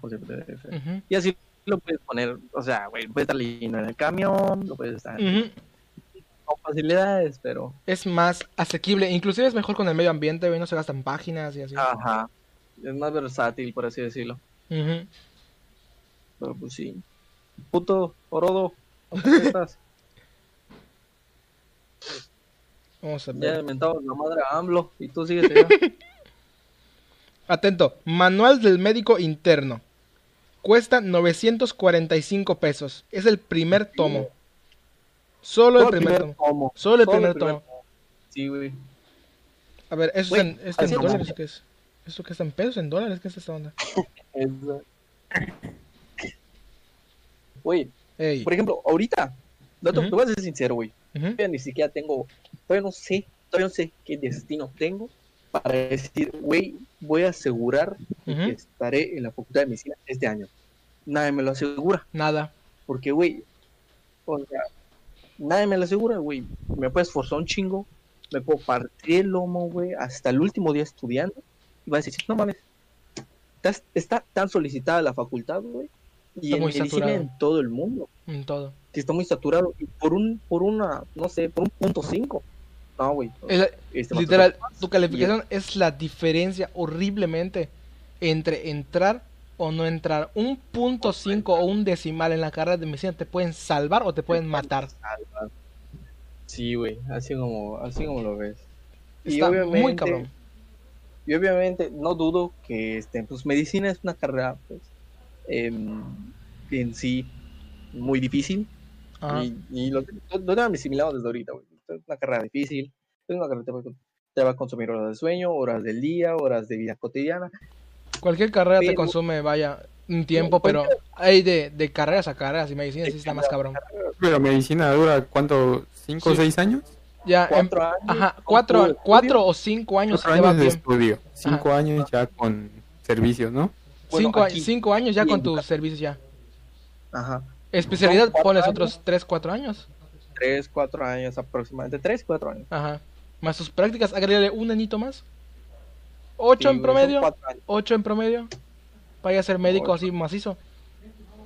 Pues PDF. Y así lo puedes poner, o sea, güey, puedes estar leyendo en el camión, lo puedes estar. Con facilidades, pero Es más asequible, inclusive es mejor con el medio ambiente, güey, no se gastan páginas y así. ajá, es más versátil, por así decirlo. Ujú. Pero pues sí. Puto, Orodo, ¿dónde estás? Vamos a ya ver. inventamos la madre a AMLO y tú sigues allá. Atento, manual del médico interno. Cuesta 945 pesos. Es el primer tomo. Solo el primer tomo. tomo. Solo el Solo primer tomo. Sí, güey. A ver, ¿eso Güey, es en, esto en dólares qué es? ¿Esto qué está en pesos? ¿En dólares? ¿Qué es esta onda? Güey, Ey. por ejemplo, ahorita, no te, voy a ser sincero, güey. Todavía ni siquiera tengo, todavía no sé, todavía no sé qué destino tengo para decir, güey, voy a asegurar que estaré en la facultad de medicina este año. Nadie me lo asegura, Nada. porque, güey, o sea, nadie me lo asegura, güey. Me puedo esforzar un chingo, me puedo partir el lomo, güey, hasta el último día estudiando, y va a decir, no mames, está, está tan solicitada la facultad, güey, y Está en muy medicina en todo el mundo En todo. que está muy saturado. Y por un por una no sé por un punto cinco. No güey. Es- este literal, tu calificación es la diferencia horriblemente entre entrar o no entrar. Un punto cinco o un decimal en la carrera de medicina te pueden salvar o te pueden matar. sí güey así como así como lo ves y Está muy obviamente cabrón. y obviamente no dudo que este pues medicina es una carrera pues em, en sí muy difícil Ajá. y, y lo, lo, lo tengo asimilado desde ahorita güey es una carrera difícil es una carrera que te va a consumir horas de sueño horas del día horas de vida cotidiana Cualquier carrera te consume, vaya, un tiempo, pero hay de, de carreras a carreras y medicina sí está más cabrón. Pero medicina dura, ¿cuánto? ¿Cinco o Sí. seis años? Ya, em- Cuatro años. ajá, cuatro, cuatro o cinco años Cuatro años de bien. estudio. Cinco años ya con servicios, ¿no? Bueno, cinco, aquí- cinco años ya con en tu Yucatán. servicio ya. Ajá. Especialidad pones años. otros tres, cuatro años. Tres, cuatro años aproximadamente. Tres, cuatro años. Ajá. Más tus prácticas, agrégale un añito más. Ocho Sí, en güey, son promedio. cuatro años. Ocho en promedio. Vaya a ser médico así macizo.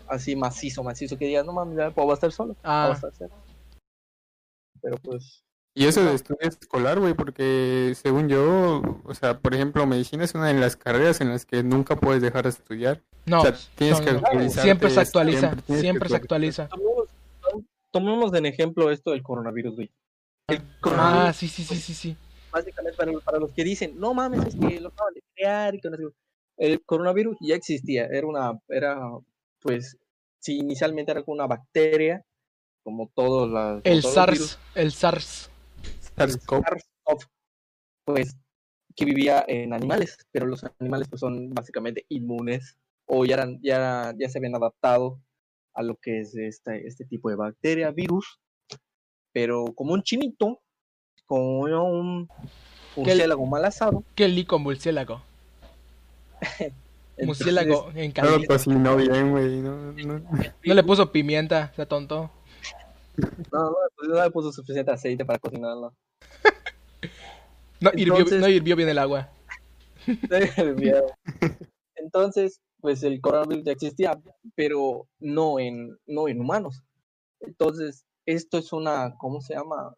Así macizo, macizo. Que digas, no mames, ya puedo estar solo. Ah. Puedo estar solo. Pero pues. Y eso de estudio escolar, güey, porque según yo, o sea, por ejemplo, medicina es una de las carreras en las que nunca puedes dejar de estudiar. No, o sea, tienes no, que no. actualizarte. siempre se actualiza, siempre se actualiza. Tomemos, tomemos en ejemplo esto del coronavirus, güey. El Ah, sí, sí, sí, sí, sí. Básicamente, para, para los que dicen, no mames, es que lo acaban de crear y que no sé qué". El coronavirus ya existía. Era una. Era, pues. Sí, inicialmente era una bacteria. Como todos las. como El todos los virus. SARS, el SARS. SARS-CoV. SARS-CoV, pues que vivía en animales, pero los animales pues son básicamente inmunes o ya eran ya ya se habían adaptado a lo que es este este tipo de bacteria, virus, pero como un chinito, como un murciélago mal asado, Qué lico murciélago. Murciélago en No lo cocinó bien, güey. No, no. No le puso pimienta, se tonto. no, no, pues no le puso suficiente aceite para cocinarlo. No hirvió, Entonces- no hirvió bien el agua. Entonces, pues el coronavirus ya existía, pero no en, no en humanos. Entonces, esto es una, ¿cómo se llama?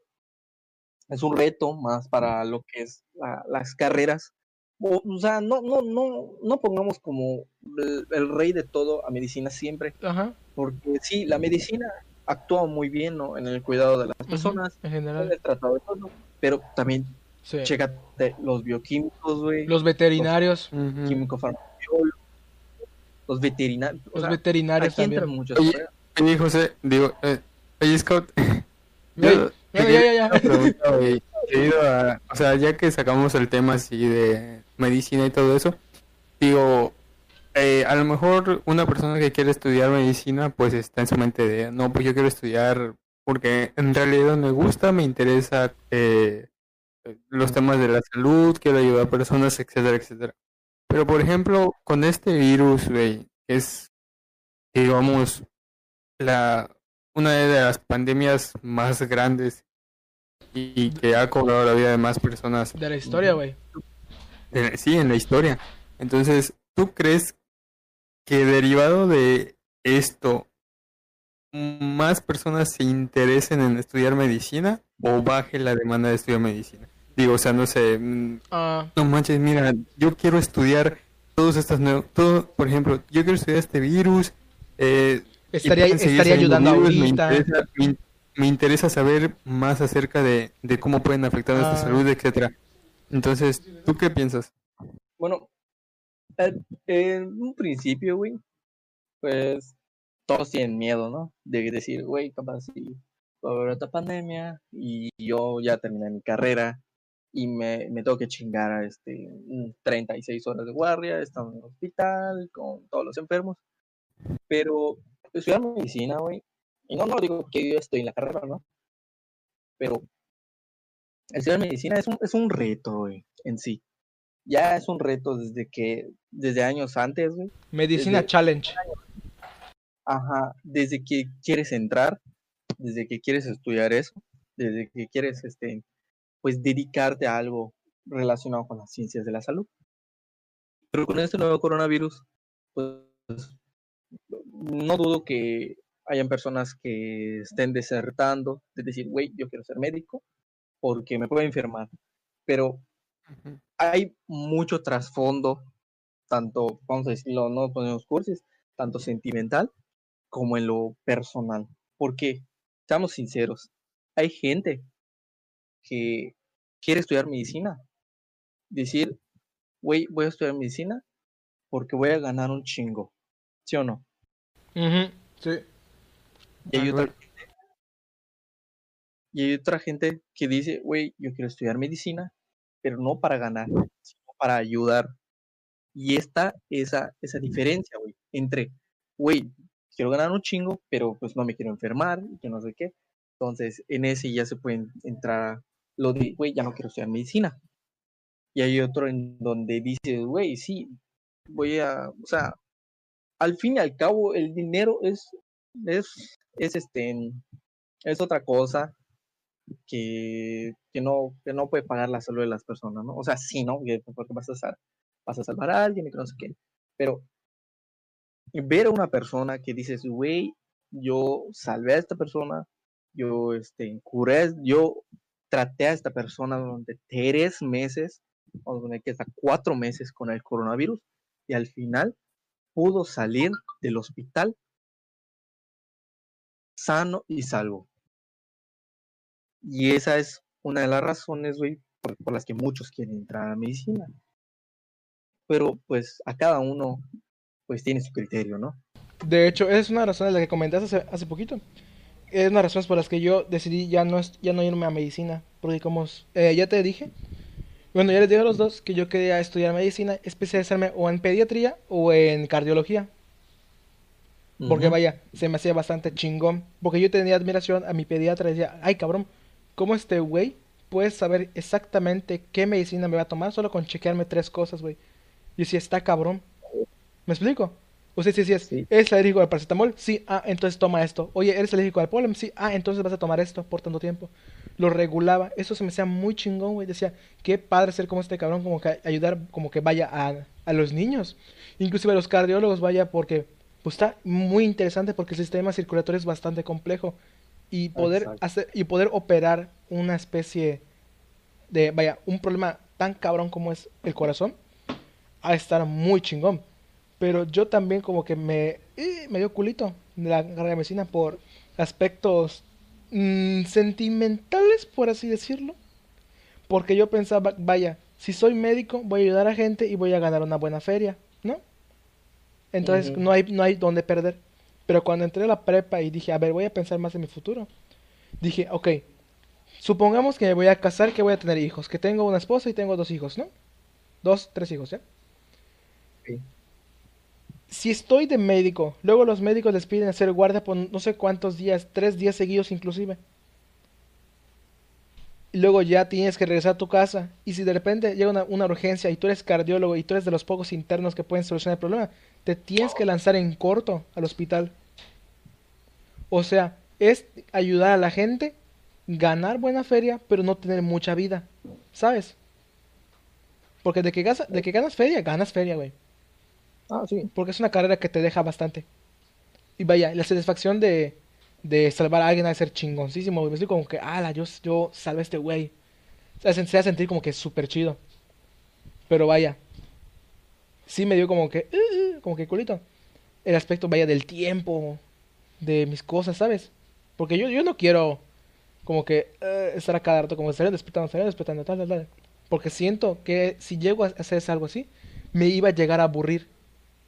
Es un reto más para lo que es la- las carreras. O, o sea, no, no, no, no pongamos como el, el rey de todo a medicina siempre, Ajá. porque sí, la medicina actúa muy bien, ¿no? En el cuidado de las personas, En en general. el tratado de todo, pero también Sí. chécate los bioquímicos, güey Los veterinarios. Químico farmacobiólogo, los veterinarios. o Los sea, veterinarios también. muchas Oye. Oye, José, digo, eh, oye. Güey, yo ya, ya, ya, a- o sea, ya que sacamos el tema así de medicina y todo eso, digo, eh, a lo mejor una persona que quiere estudiar medicina, pues está en su mente de, no, pues yo quiero estudiar porque en realidad me gusta, me interesa eh, los temas de la salud, quiero ayudar a personas, etcétera, etcétera. Pero, por ejemplo, con este virus, güey, es, digamos, la, una de las pandemias más grandes y, que ha cobrado la vida de más personas, De la historia, güey. sí, en la historia. Entonces, ¿tú crees que derivado de esto, más personas se interesen en estudiar medicina o baje la demanda de estudiar medicina? Digo, o sea, no sé, mm, Ah, no manches, mira, yo quiero estudiar todas estas nuevas, todo, por ejemplo, yo quiero estudiar este virus, eh, estaría, ayudando virus, ahorita. Me interesa, me in- me interesa saber más acerca de, de cómo pueden afectar nuestra Ah. salud, etcétera. Entonces, ¿tú qué piensas? Bueno, al- en un principio, güey, pues todos tienen miedo, ¿no? De decir, güey, capaz si va a haber otra pandemia y yo ya terminé mi carrera y me, me tengo que chingar a este, un 36 horas de guardia, estar en el hospital con todos los enfermos. Pero estudiar medicina, güey, y no, no digo que yo estoy en la carrera, ¿no? Pero estudiar medicina es un, es un reto, güey, en sí. Ya es un reto desde que, desde años antes, güey. Medicina desde- Challenge. Ajá, desde que quieres entrar, desde que quieres estudiar eso, desde que quieres, este, pues dedicarte a algo relacionado con las ciencias de la salud. Pero con este nuevo coronavirus, pues no dudo que hayan personas que estén desertando, de decir, güey, yo quiero ser médico porque me puedo enfermar. Pero hay mucho trasfondo, tanto, vamos a decirlo, no ponemos cursos, tanto sentimental como en lo personal. Porque, seamos sinceros, hay gente que quiere estudiar medicina. Decir, güey, voy a estudiar medicina porque voy a ganar un chingo. ¿Sí o no? Ujú, Sí. Y hay, otra, y hay otra gente que dice, güey, yo quiero estudiar medicina, pero no para ganar, sino para ayudar. Y esta, esa, esa diferencia, güey, entre, güey, quiero ganar un chingo, pero pues no me quiero enfermar y que no sé qué. Entonces, en ese ya se pueden entrar lo de, güey, ya no quiero estudiar medicina. Y hay otro en donde dices, güey, sí, voy a, o sea, al fin y al cabo el dinero es, es, es este, es otra cosa que, que no, que no puede pagar la salud de las personas, ¿no? O sea, sí, ¿no? Porque vas a, sal- vas a salvar a alguien y que no sé qué. Pero ver a una persona que dices, güey, yo salvé a esta persona, yo este, curé, yo traté a esta persona durante tres meses, vamos a que hasta cuatro meses con el coronavirus, y al final pudo salir del hospital sano y salvo. Y esa es una de las razones, güey, por, las que muchos quieren entrar a la medicina. Pero pues a cada uno, pues tiene su criterio, ¿no? De hecho, es una razón de la que comentaste hace, hace poquito. Es una razones por las que yo decidí ya no, ya no irme a medicina. Porque como eh, ya te dije, bueno, ya les dije a los dos que yo quería estudiar medicina, especializarme o en pediatría o en cardiología. Porque vaya, se me hacía bastante chingón. Porque yo tenía admiración a mi pediatra y decía, ay cabrón, ¿cómo este güey puede saber exactamente qué medicina me va a tomar solo con chequearme tres cosas, güey? Y decía, está cabrón. ¿Me explico? Usted sí, sí es, Sí. ¿eres alérgico al paracetamol? Sí, ah, entonces toma esto. Oye, ¿eres alérgico al polen? Sí, ah, entonces vas a tomar esto por tanto tiempo. Lo regulaba, eso se me hacía muy chingón, güey. Decía, qué padre ser como este cabrón, como que ayudar, como que vaya a, a los niños. Inclusive a los cardiólogos, vaya, porque pues está muy interesante porque el sistema circulatorio es bastante complejo. Y poder Exacto. hacer, y poder operar una especie de, vaya, un problema tan cabrón como es el corazón, a estar muy chingón. Pero yo también como que me, eh, me dio culito la carrera de medicina por aspectos mm, sentimentales, por así decirlo. Porque yo pensaba, vaya, si soy médico, voy a ayudar a gente y voy a ganar una buena feria, ¿no? Entonces Ujú. no hay, no hay donde perder. Pero cuando entré a la prepa y dije, a ver, voy a pensar más en mi futuro. Dije, ok, supongamos que me voy a casar, que voy a tener hijos, que tengo una esposa y tengo dos hijos, ¿no? Dos, tres hijos, ¿ya? Sí. Si estoy de médico, luego los médicos les piden hacer guardia por no sé cuántos días, tres días seguidos inclusive. Y luego ya tienes que regresar a tu casa. Y si de repente llega una, urgencia y tú eres cardiólogo y tú eres de los pocos internos que pueden solucionar el problema, te tienes que lanzar en corto al hospital. O sea, es ayudar a la gente, ganar buena feria, pero no tener mucha vida. ¿Sabes? Porque de que, de que ganas feria, ganas feria, güey. Ah, sí. Porque es una carrera que te deja bastante. Y vaya, la satisfacción de, de salvar a alguien ha de ser chingoncísimo. Me estoy como que, ala, yo, yo salvé a este güey. Se hace, se hace sentir como que súper chido. Pero vaya, sí me dio como que, "Uh, uh", como que culito. El aspecto, vaya, del tiempo, de mis cosas, ¿sabes? Porque yo, yo no quiero como que eh, estar a cada rato, como estar despertando, estar despertando, tal, tal, tal. Porque siento que si llego a hacer algo así, me iba a llegar a aburrir.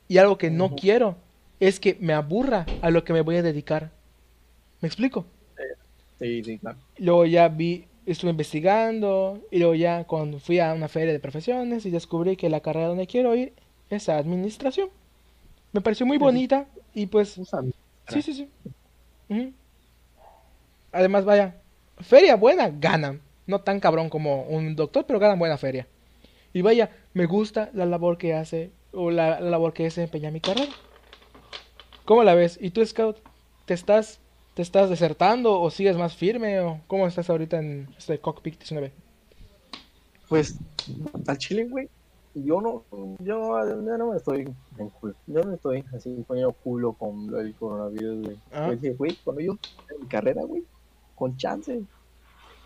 Y algo que no quiero es que me aburra a lo que me voy a dedicar. ¿Me explico? Sí, sí, claro. Luego ya vi, estuve investigando, y luego ya cuando fui a una feria de profesiones y descubrí que la carrera donde quiero ir es administración. Me pareció muy bonita y pues Sí, sí, sí. Además, vaya, feria buena, ganan. No tan cabrón como un doctor, pero ganan buena feria. Y vaya, me gusta la labor que hace, o la, la labor que desempeña mi carrera. ¿Cómo la ves? ¿Y tú, Scout? ¿Te estás, te estás desertando o sigues más firme? ¿O cómo estás ahorita en este cockpit 19? Pues, al chile, güey, yo no, yo, yo no me estoy en culo. Yo no estoy así poniendo culo con del coronavirus, güey. Ah. Yo dije, güey, cuando yo en mi carrera, güey, con chance,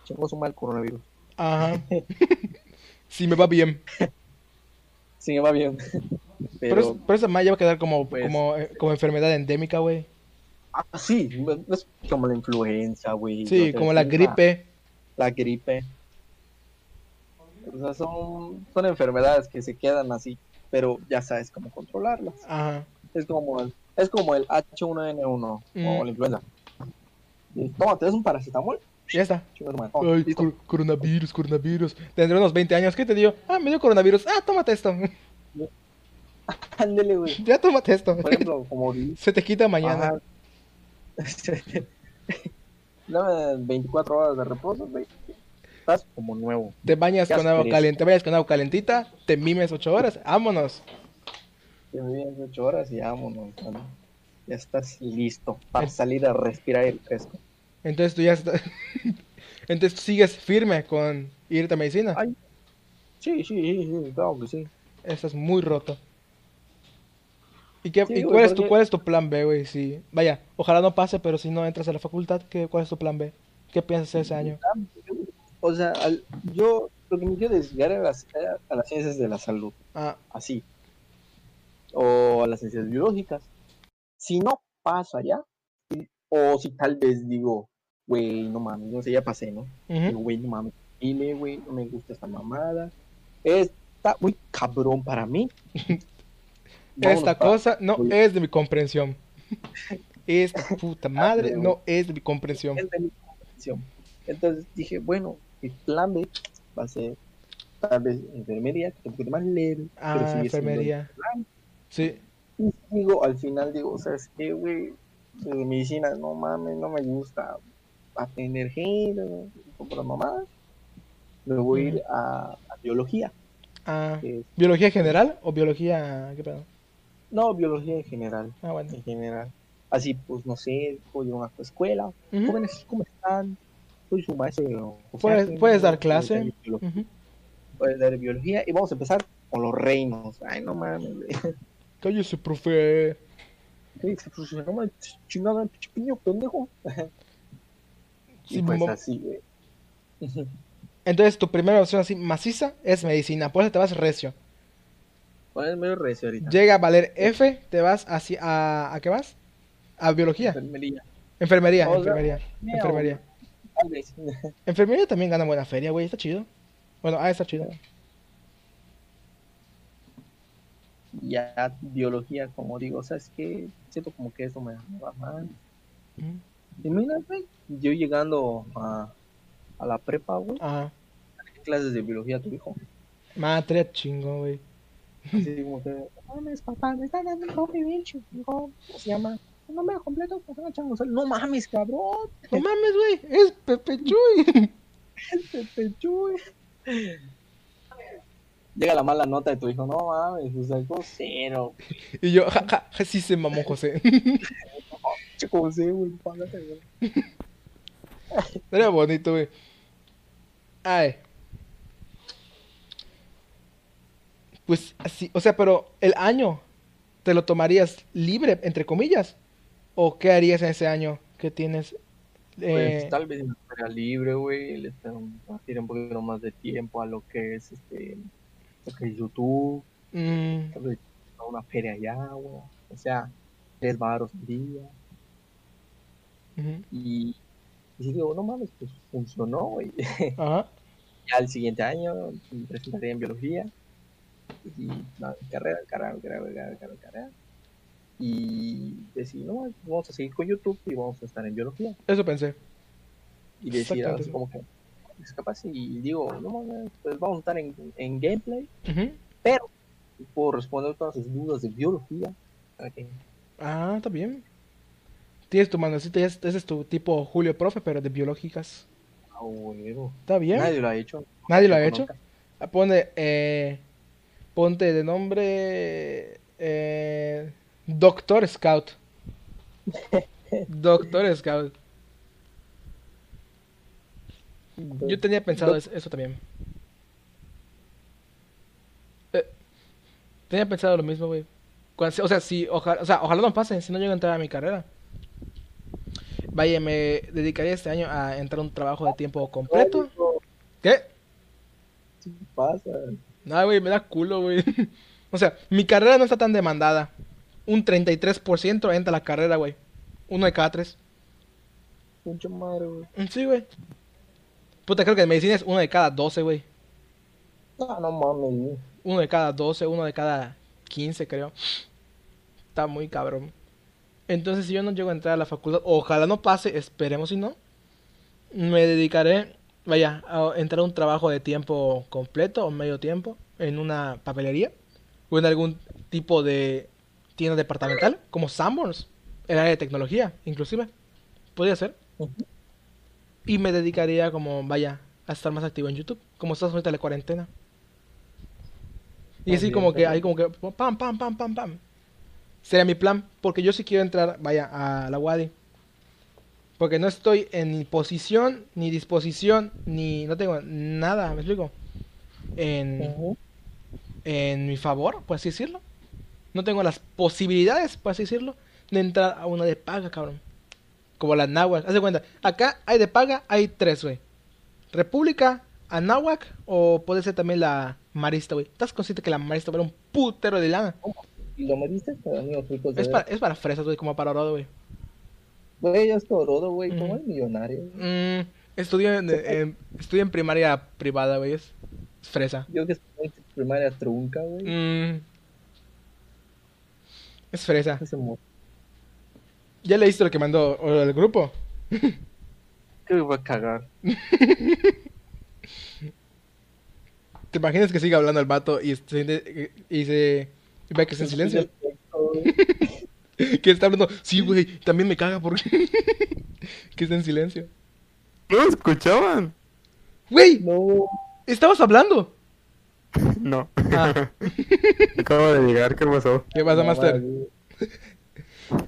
chingos un mal coronavirus. Ajá. sí, me va bien. Sí, me va bien. Pero, Pero, pero esa madre ya va a quedar como, pues- como, eh, como enfermedad endémica, güey. ah, sí, es como la influenza, güey. Sí, como la gripe. La gripe. O sea, son, son enfermedades que se quedan así, pero ya sabes cómo controlarlas. Ajá. Es como el, es como el H1N1 Mm. o la influenza. Tómate, es un paracetamol. Ya está. Oh, Ay, cor- coronavirus, coronavirus. Tendré unos 20 años. ¿Qué te dio? Ah, me dio coronavirus. Ah, tómate esto. Ándele, güey. Ya tómate esto. Por ejemplo, como Se te quita mañana. Dame 24 horas de reposo, güey. Estás como nuevo. Te bañas con agua caliente, te bañas con agua calentita, te mimes ocho horas, vámonos. Te vienes 8 horas y vámonos. ¿no? Ya estás listo para salir a respirar el fresco. Entonces tú ya estás... Entonces tú sigues firme con irte a medicina. Ay. Sí, sí, sí, sí, claro que sí. Estás muy roto. ¿Y, qué, Sí, y güey, cuál, es tu, cuál es tu plan B, güey? Si, vaya, ojalá no pase, pero si no entras a la facultad, ¿qué, ¿cuál es tu plan B? ¿Qué piensas hacer ese año? O sea, al- yo lo que me quiero desviar a las, a las ciencias de la salud, Ah, así. O a las ciencias biológicas. Si no paso allá, o si tal vez digo, güey, no mames, no sé, ya pasé, ¿no? ujú. Digo, güey, no mames, dile, güey, no me gusta esta mamada. Está muy cabrón para mí. Esta cosa no es de mi comprensión. Esta puta madre güey. no es de mi comprensión. es de mi comprensión. Entonces dije, bueno, mi plan B va a ser tal vez enfermería, que es un poquito más leve. pero Ah, enfermería. el. Sí, Y digo, al final digo, ¿sabes qué, güey? De medicina, no mames, no me gusta atender gente, las mamadas. Me voy a ir a, a biología. ah, que es- ¿biología general o biología... qué pedo? No, biología en general. Ah, bueno. En general. Así, pues, no sé, voy a una escuela. Jóvenes, ¿cómo están? Soy su maestro. Puedes- dar clase. Puedes dar biología. Y vamos a empezar con los reinos. Ay, no mames. Cállese, profe. ¿Qué dice? Pues, no mames, chingada, piño, pendejo. Sí, y pues así, güey. Entonces tu primera opción así maciza es medicina, por eso te vas recio. Medio recio ahorita. Llega a valer F, te vas así a... ¿A qué vas? A biología. Enfermería. Enfermería, O sea, enfermería, enfermería. Enfermería también gana buena feria, güey, está chido. Bueno, ah, está chido. ya biología, como digo, ¿sabes qué? Siento como que eso me, me va mal. Y mira, güey, yo llegando a, a la prepa, güey, Ajá. ¿qué clases de biología tu hijo? Madre chingo, güey. Así como que, no mames, papá, me está dando un bien chingón. ¿Cómo se llama? Un nombre completo, pues una changos. No mames, cabrón. No mames, güey, es Pepe Chuy. Pepe Chuy. Llega la mala nota de tu hijo, no mames, o sea, como cero. Y yo, ja, ja, ja, sí se mamó José. Chico, sí, güey, págate, güey. Era bonito, güey. Ay. Pues así, o sea, pero el año, ¿te lo tomarías libre, entre comillas? ¿O qué harías en ese año que tienes? Pues eh, tal vez la libre, güey, le partir un poquito más de tiempo a lo que es este lo que es YouTube, mm, tal vez a una feria allá, güey. O sea, tres baros al día. Y, y digo, no mames, pues funcionó, güey. Ajá. Ya el siguiente año me presentaré en biología. Y no, carrera, carrera, carrera, carrera, carrera. Y decir, no, pues vamos a seguir con YouTube y vamos a estar en biología. Eso pensé. Y decir así como que, es capaz, y digo, no pues vamos a estar en, en gameplay, pero puedo responder todas sus dudas de biología. Ah, está bien. Tienes tu manecita, ese es tu tipo Julio Profe, pero de biológicas. ah, bueno. Está bien. Nadie lo ha hecho. Nadie lo ha hecho. Ah, Pone, eh, ponte de nombre eh, Doctor Scout. Doctor Scout. Yo tenía pensado es- eso también. Eh, tenía pensado lo mismo, güey. O sea, si, ojalá, o sea, ojalá no pase, si no llego a entrar a mi carrera. Vaya, me dedicaría este año a entrar a un trabajo de tiempo completo. ¿Qué? ¿Qué pasa? No, güey, me da culo, güey. O sea, mi carrera no está tan demandada. Un 33% entra a la carrera, güey. Uno de cada tres. Mucha madre, güey. Mm, Sí, güey. Puta, creo que en medicina es uno de cada 12, güey. No, no mames, güey. Uno de cada 12, uno de cada 15, creo. Está muy cabrón. Entonces, si yo no llego a entrar a la facultad, ojalá no pase, esperemos si no. Me dedicaré, vaya, a entrar a un trabajo de tiempo completo o medio tiempo en una papelería. o en algún tipo de tienda departamental, como Sanborns, el área de tecnología, inclusive. Podría ser. Y me dedicaría como, vaya, a estar más activo en YouTube, como estás ahorita en la cuarentena. Y así También, como que, ahí como que, pam, pam, pam, pam, pam. Sería mi plan, porque yo sí quiero entrar, vaya, a la Wadi. Porque no estoy en ni posición, ni disposición, ni, no tengo nada, ¿me explico? En, en mi favor, por así decirlo. No tengo las posibilidades, por así decirlo, de entrar a una de paga, cabrón. Como la Náhuac. Haz de cuenta, acá hay de paga, hay tres, güey. República, Anáhuac o puede ser también la Marista, güey. ¿Estás consciente que la Marista vale un putero de lana? Y lo metiste para amigos ricos. de Es para, es para fresas, güey, como para oro, güey. Güey, ya es todo, güey. ¿Cómo Ujú. es millonario? Mm, estudio, en, estudio en primaria privada, güey. Es, es fresa. Yo que estoy en primaria trunca, güey. Mm, es fresa. ¿Ya leíste lo que mandó el grupo? que me va a cagar. ¿Te imaginas que siga hablando el vato y se, y se ve que está en silencio? Que está hablando, sí, güey, también me caga porque que está en silencio. ¿No escuchaban? Güey, No. estabas hablando. No. Ah. Acabo de llegar, ¿qué pasó? ¿Qué pasa, no, Master?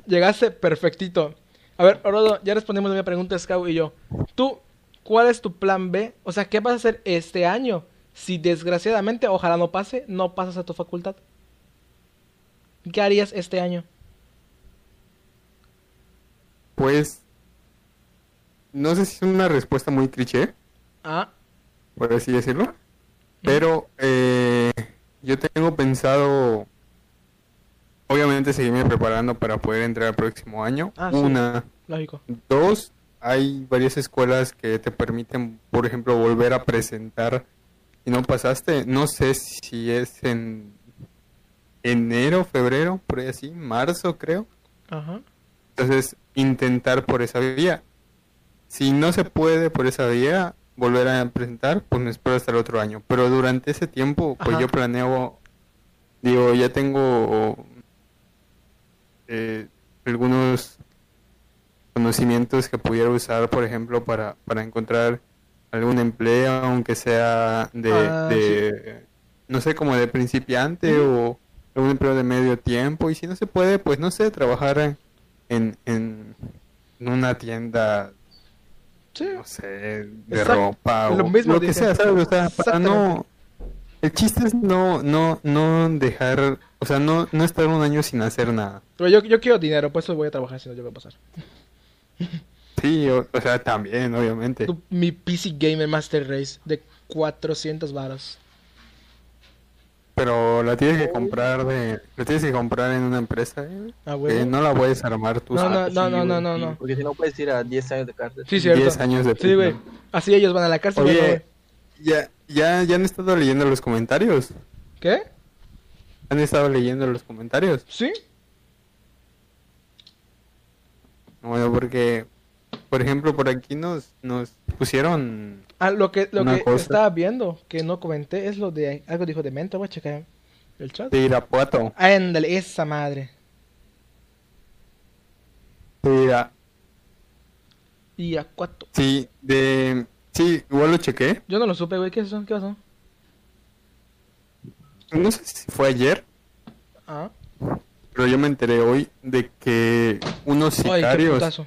Llegaste perfectito. A ver, Orodo, ya respondimos a mi pregunta, Scout y yo. Tú, ¿cuál es tu plan B? O sea, ¿qué vas a hacer este año? Si desgraciadamente, ojalá no pase, no pasas a tu facultad. ¿Qué harías este año? Pues. No sé si es una respuesta muy cliché, Ah, por así decirlo. Pero eh, yo tengo pensado. Obviamente seguirme preparando para poder entrar el próximo año. Ah, sí. Una. lógico. Dos, hay varias escuelas que te permiten, por ejemplo, volver a presentar y no pasaste. No sé si es en enero, febrero, por ahí así, marzo creo. Ajá. Entonces, intentar por esa vía. Si no se puede por esa vía volver a presentar, pues me espero hasta el otro año. Pero durante ese tiempo, pues Ajá. yo planeo, digo, ya tengo eh, algunos conocimientos que pudiera usar, por ejemplo, para, para encontrar algún empleo, aunque sea de, Ah, de no sé, como de principiante o algún empleo de medio tiempo. Y si no se puede, pues no sé, trabajar en, en, en una tienda, Sí. no sé, de Exacto, ropa lo o mismo lo que sea, ¿sabes? O sea, para no... El chiste es no, no, no dejar, o sea, no, no estar un año sin hacer nada. Pero yo, yo quiero dinero, por eso voy a trabajar, si no, yo voy a pasar. Sí, o, o sea, también, obviamente. Mi PC Gamer Master Race de 400 varos. Pero la tienes que comprar de, la tienes que comprar en una empresa, ¿eh? Ah, Que huevo. no la puedes armar tú. No, solo. no, no, no, no, no, no. Porque si no puedes ir a 10 años de cárcel. Sí, cierto. 10 años de Sí, güey. Así ellos van a la cárcel. Oye, no. Ya, ya, ya han estado leyendo los comentarios. ¿Qué? Han estado leyendo los comentarios. ¿Sí? Bueno, porque, por ejemplo, por aquí nos, nos pusieron Ah, lo que, lo que estaba viendo, que no comenté, es lo de algo dijo de Menta, voy a checar el chat. de Irapuato. Ándale, esa madre. De Ira- Y a cuatro. sí, de, sí, igual lo chequé. Yo no lo supe, güey. ¿Qué es eso? ¿Qué pasó? No sé si fue ayer, Ah. pero yo me enteré hoy de que unos sicarios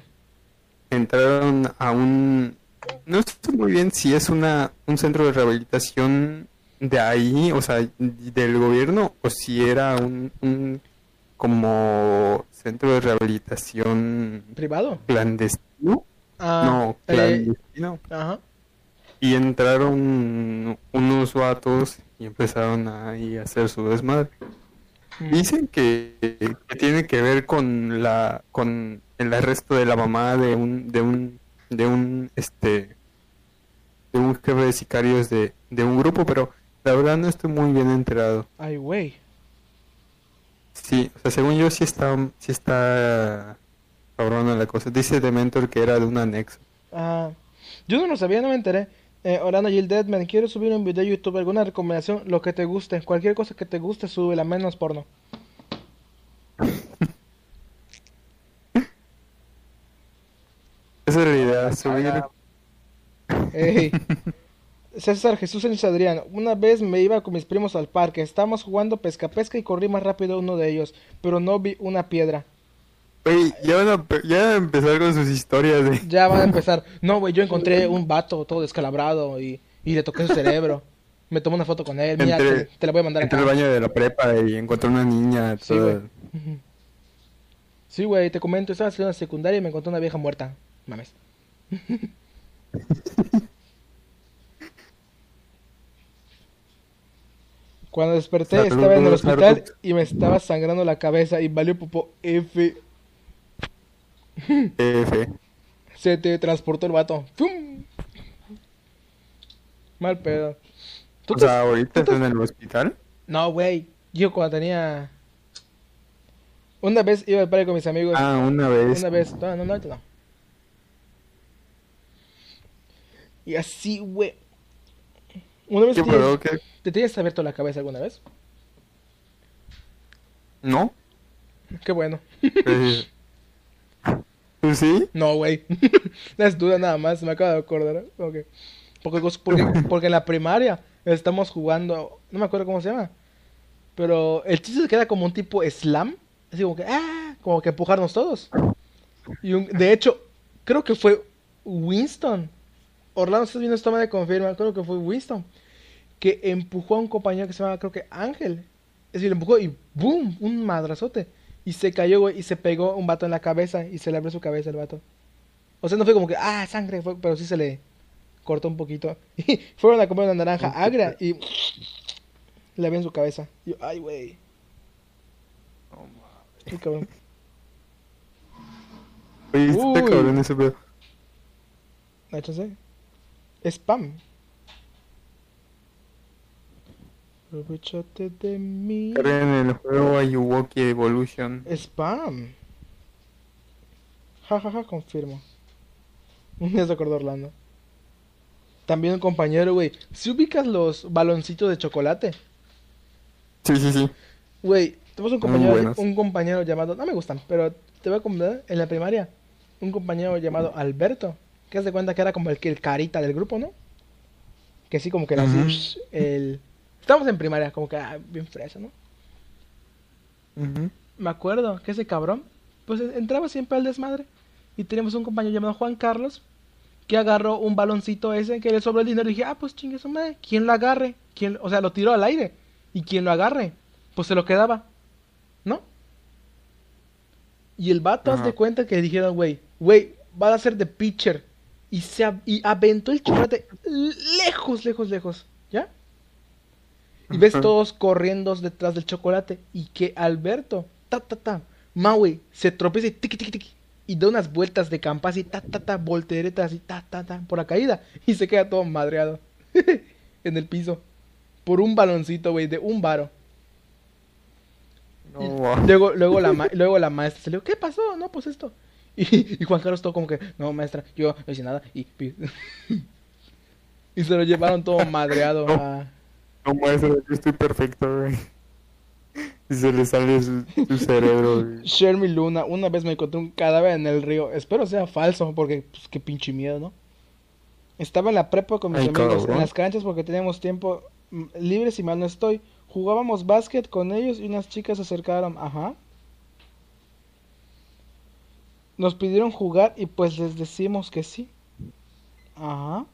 entraron a un no sé muy bien si es una un centro de rehabilitación de ahí, o sea, del gobierno o si era un, un como centro de rehabilitación ¿Privado? clandestino, Ah. no, eh, clandestino. ajá. Y entraron unos vatos y empezaron ahí a hacer su desmadre. Mm. Dicen que, que tiene que ver con la con el arresto de la mamá de un de un de un este de un jefe de sicarios de, de un grupo, pero la verdad no estoy muy bien enterado. Ay, güey. Sí, o sea, según yo sí está sí está cabrona la cosa. Dice Dementor que era de un anexo. Ah, yo no lo sabía, no me enteré. Eh, Orlando Jill Deadman, quiero subir un video a YouTube, alguna recomendación, lo que te guste, cualquier cosa que te guste, súbela, menos porno. Esa es la idea, subir. Ey. César Jesús Sánchez Adrián, una vez me iba con mis primos al parque, estábamos jugando pesca pesca y corrí más rápido uno de ellos, pero no vi una piedra. Güey, ya van a, pe- ya van a empezar con sus historias de. Ya van a empezar. No, güey, yo encontré un vato todo descalabrado y, y le toqué su cerebro. Me tomé una foto con él, mira, te, te la voy a mandar Entré al baño de la prepa y encontré una niña. Sí, güey. Sí, güey, te comento, estaba en la secundaria y me encontré una vieja muerta. Mames. Cuando desperté estaba en el hospital y me estaba sangrando la cabeza y valió popo F. F. Se te transportó el vato. ¡Fum! Mal pedo. ¿Tú O sea, ahorita estás en el hospital. No, güey. Yo cuando tenía... Una vez iba al parque con mis amigos. Ah, una vez. Una vez. No, no, no, no. Y así, güey. Una vez ¿Qué tienes- pedo? ¿Qué? ¿Te tienes abierto la cabeza alguna vez? ¿No? Qué bueno. Eh, ¿Tú sí? No, güey. No es duda nada más, me acabo de acordar. Ok. Porque, porque, porque en la primaria estamos jugando, no me acuerdo cómo se llama. Pero el chiste se queda como un tipo slam. Así como que, ah, como que empujarnos todos. Y un- de hecho, creo que fue Winston. Orlando, estás viendo esto, me confirma. Creo que fue Winston. Que empujó a un compañero que se llama, creo que Ángel. Es decir, le empujó y ¡boom! Un madrazote. Y se cayó, güey, y se pegó un vato en la cabeza y se le abrió su cabeza el vato. O sea, no fue como que, ah, sangre, fue- pero sí se le cortó un poquito. Y fueron a comer una naranja agria y le abrió en su cabeza. Y yo, ay, güey. Qué cabrón. Oye, está cabrón ese pedo. Échase. Spam. Aprovechate de mí. Carguen el juego Ayuwoki Evolution. Spam. Ja, ja, ja, confirmo. Se acordó Orlando. También un compañero, güey. Si ubicas los baloncitos de chocolate, Sí, sí, sí. güey, tenemos un compañero, un compañero llamado, no me gustan, pero te voy a comentar en la primaria, un compañero llamado Alberto, que hace cuenta que era como el el carita del grupo, ¿no? Que sí, como que era así, el... Estamos en primaria, como que ah, bien fresa, ¿no? Me acuerdo que ese cabrón, pues entraba siempre al desmadre. Y teníamos un compañero llamado Juan Carlos, que agarró un baloncito ese que le sobró el dinero y dije, ah, pues chingue su madre, ¿quién lo agarre? ¿Quién, o sea, lo tiró al aire. Y quien lo agarre, pues se lo quedaba. ¿No? Y el vato, haz Ajá. de cuenta que dijeron, güey, güey, va a ser de pitcher. Y se y aventó el chocolate lejos, lejos, lejos. ¿Ya? Y ves todos corriendo detrás del chocolate. Y que Alberto, ta, ta, ta, Maui, se tropieza y tiqui, tiqui, tiqui. Y da unas vueltas de campa así, ta, ta, ta, volteretas así, ta, ta, ta, por la caída. Y se queda todo madreado en el piso. Por un baloncito, güey, de un varo. No. Luego, luego, la luego la maestra se le dijo, ¿qué pasó? No, pues esto. Y, y Juan Carlos todo como que, no, maestra, yo no hice nada. Y, y se lo llevaron todo madreado a... No, maestro, yo estoy perfecto, güey. Y se le sale su, su cerebro, güey. Shermy Luna, una vez me encontré un cadáver en el río. Espero sea falso, porque pues qué pinche miedo, ¿no? Estaba en la prepa con mis Ay, amigos cabrón. en las canchas porque teníamos tiempo mm, libre, si mal no estoy. Jugábamos básquet con ellos y unas chicas se acercaron. Ajá. Nos pidieron jugar y pues les decimos que sí. Ajá.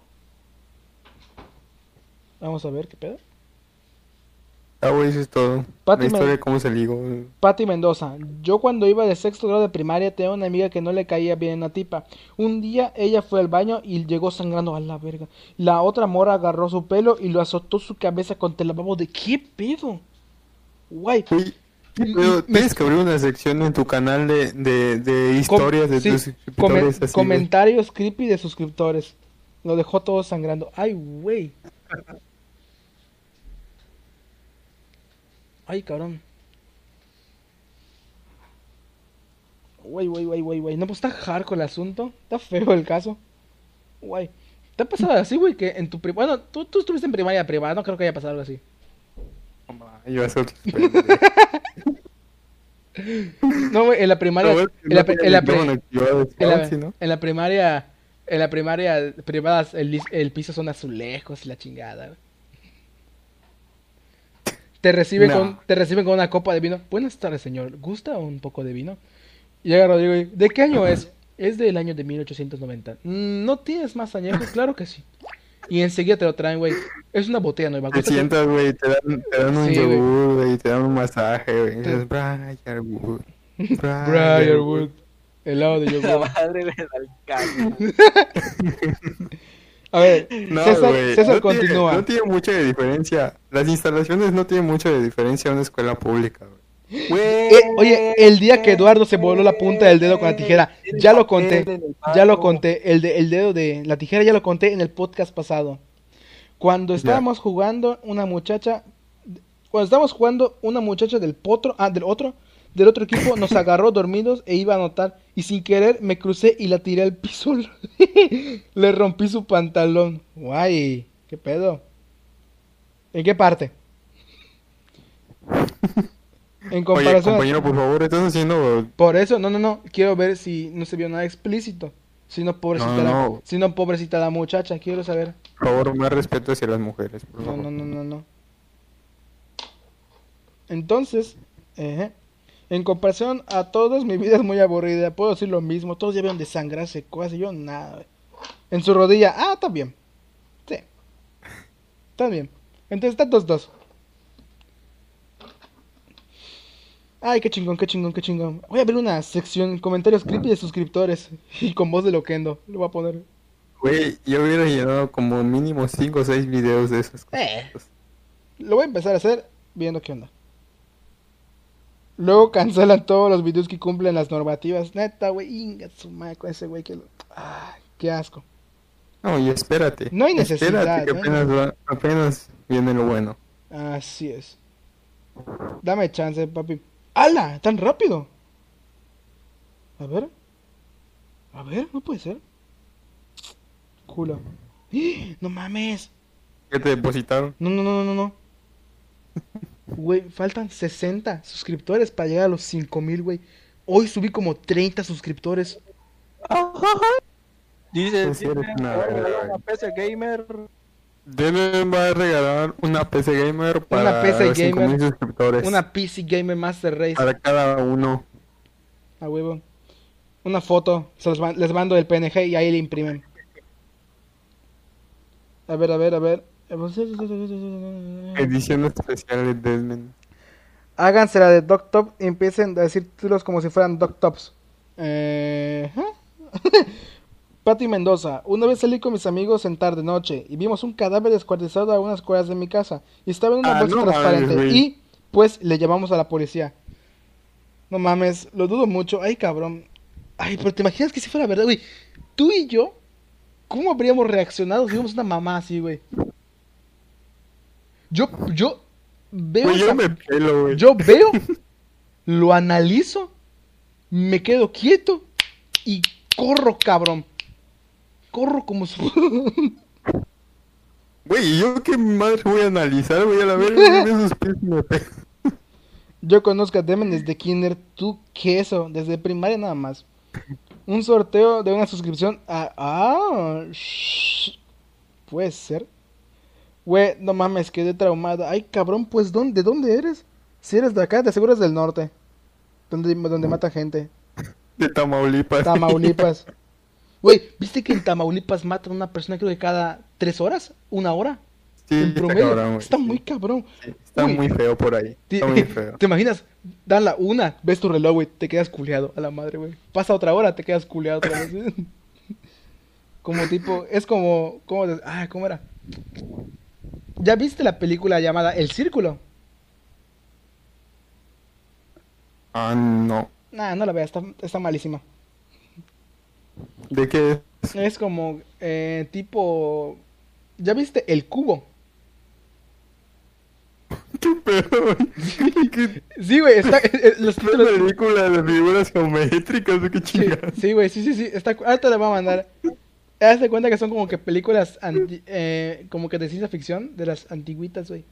Vamos a ver qué pedo. Ah, güey, eso es todo. Pati La historia cómo se ligó. Patti Mendoza, yo cuando iba de sexto grado de primaria tenía una amiga que no le caía bien una tipa. Un día ella fue al baño y llegó sangrando a la verga. La otra mora agarró su pelo y lo azotó su cabeza contra el lavabo de ¿qué pedo? Guay. Tienes que abrir una sección en tu canal de, de, de historias de sí, tus comen- suscriptores. güey. comentarios creepy de suscriptores. Lo dejó todo sangrando. Ay, güey. Ay, cabrón. Güey, güey, güey, güey, güey. No, pues está hardcore el asunto. Está feo el caso. Güey. ¿Te ha pasado así, güey? Que en tu Bueno, tú, tú estuviste en primaria privada, no creo que haya pasado algo así. A ser No, güey, en la primaria. En la, primaria. En la primaria privada el, el piso son azulejos y la chingada, güey. Te reciben, No. con, te reciben con una copa de vino. Buenas tardes, señor. ¿Gusta un poco de vino? Y llega Rodrigo y ¿de qué año es? Es del año de 1890. "Mm, ¿No tienes más añejos? Claro que sí. Y enseguida te lo traen, güey. Es una botella nueva. Te ¿Gusta que- sientas, güey, te dan, te dan un Sí, yogur, güey, te dan un masaje, güey. Te- Dices, Briarwood. Briarwood. Helado de La yogur. madre le da el. A ver, No, César, no continúa. Tiene, no tiene mucha de diferencia. Las instalaciones no tienen mucho de diferencia a una escuela pública, güey. Eh, oye, el día que Eduardo se voló la punta del dedo con la tijera, ya lo conté, ya lo conté, el, de, el dedo de la tijera ya lo conté en el podcast pasado. Cuando estábamos jugando, una muchacha, cuando estábamos jugando, una muchacha del potro, ah, del otro, del otro equipo nos agarró dormidos e iba a anotar y sin querer me crucé y la tiré al piso. Le rompí su pantalón. Guay, qué pedo. ¿En qué parte? En Oye, comparación. compañero, por favor, estás haciendo... Por eso, no, no, no. Quiero ver si no se vio nada explícito. Si no, pobrecita, No, la, no. si no, pobrecita la muchacha. Quiero saber. Por favor, más respeto hacia las mujeres, por No, favor. no, no, no, no. Entonces, ejé, en comparación a todos, mi vida es muy aburrida. Puedo decir lo mismo. Todos ya vieron desangrarse cosas y yo nada. En su rodilla, ah, está bien. Sí. Está bien. Entonces están dos, dos. Ay, qué chingón, qué chingón, qué chingón. Voy a ver una sección, comentarios creepy de suscriptores. Y con voz de loquendo. Lo voy a poner. Güey, yo hubiera llenado como mínimo 5 o 6 videos de esas cosas. Eh. Lo voy a empezar a hacer viendo qué onda. Luego cancelan todos los videos que cumplen las normativas. Neta, güey, inga su con ese güey que lo... Ay, qué asco. No, y espérate. No hay necesidad, Espérate que apenas, va- apenas viene lo bueno. Así es. Dame chance, papi. ¡Hala! ¿Tan rápido? A ver. A ver, no puede ser. Culo. ¡Ah! No mames. ¿Qué te depositaron? No, no, no, no, no, no. Güey, faltan 60 suscriptores para llegar a los 5000, güey. Hoy subí como 30 suscriptores. Dice, dice, una "Voy a regalar verga, una PC gamer. Deben va a regalar una PC Gamer para PC 5000 gamer. suscriptores. Una PC Gamer Master Race. Para cada uno. A huevo. Una foto. Se los les mando el PNG y ahí le imprimen. A ver, a ver, a ver. Edición especial de Desmond. Háganse la de Doc Top y empiecen a decir títulos como si fueran Doc Tops. Eh... Pati Mendoza. Una vez salí con mis amigos en tarde noche y vimos un cadáver descuartizado a unas cuadras de mi casa. Y estaba en una Ah, bolsa no transparente. mames, y pues le llamamos a la policía. No mames, lo dudo mucho. Ay, cabrón. Ay, pero te imaginas que si fuera verdad, güey. Tú y yo, ¿cómo habríamos reaccionado si vimos una mamá así, güey? Yo, yo veo esa- yo me pelo, güey. yo veo, lo analizo, me quedo quieto y corro, cabrón. Corro como si Güey, ¿y yo qué madre voy a analizar? Voy a la verga, sus pies me. Yo conozco a Demen desde kinder, tú queso, desde primaria nada más. Un sorteo de una suscripción a... Ah, shh, puede ser. Güey, no mames, quedé traumado. Ay, cabrón, pues ¿dónde, ¿de dónde eres? Si eres de acá, te aseguras del norte. Donde, donde mata gente. De Tamaulipas. Tamaulipas. Güey, ¿viste que en Tamaulipas matan a una persona creo que cada tres horas? ¿Una hora? Sí, en está promedio. cabrón, güey. está muy cabrón. Sí, está Uy. muy feo por ahí. Está muy feo. ¿Te imaginas? Dan la una, ves tu reloj, güey, te quedas culeado a la madre, güey. Pasa otra hora, te quedas culeado otra vez. como tipo, es como, ¿cómo, de- ah, ¿cómo era? ¿Ya viste la película llamada El Círculo? Ah, no. Nah, no la veas, está, está malísima. ¿De qué es? Es como, eh, tipo, ¿ya viste El Cubo? ¿Qué pedo, Sí, güey, está, eh, eh, una película de figuras geométricas? ¿De qué Sí, chingados? sí, güey, sí, sí, sí. Está, ahorita le voy a mandar. Haz de cuenta que son como que películas anti- eh, como que de ciencia ficción, de las antiguitas, güey.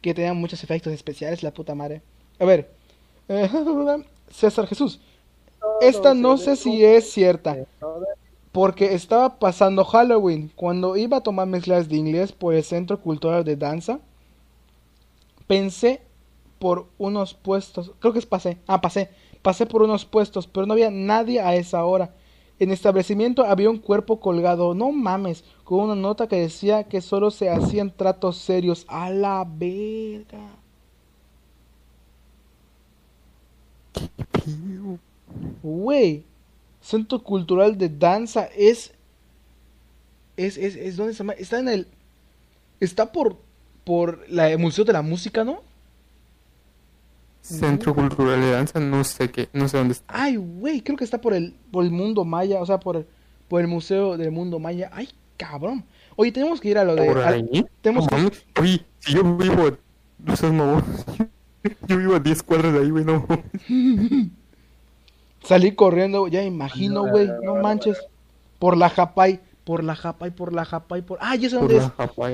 Que tenían muchos efectos especiales, la puta madre. A ver, eh, César Jesús. Esta no sé si es cierta, porque estaba pasando Halloween. Cuando iba a tomar mis clases de inglés por el Centro Cultural de Danza, pensé por unos puestos, creo que es pasé, ah, pasé, pasé por unos puestos, pero no había nadie a esa hora. En el establecimiento había un cuerpo colgado, no mames, con una nota que decía que solo se hacían tratos serios. A la verga. Güey, Centro Cultural de Danza es. Es, es, es donde se llama. Está en el. Está por. Por la, el Museo de la Música, ¿no? Centro Cultural de Danza, no sé qué, no sé dónde está. Ay, güey, creo que está por el, por el mundo maya, o sea, por el, por el Museo del Mundo Maya. Ay, cabrón. Oye, tenemos que ir a lo de. ¿Por al- ahí? tenemos que- Oye, si yo vivo, no seas mamón. Yo vivo a 10 cuadras de ahí, güey, no. salir corriendo, ya imagino, güey, no manches. Por la Japay, por la Japay, por la Japay, por. Ah, ya sé dónde es.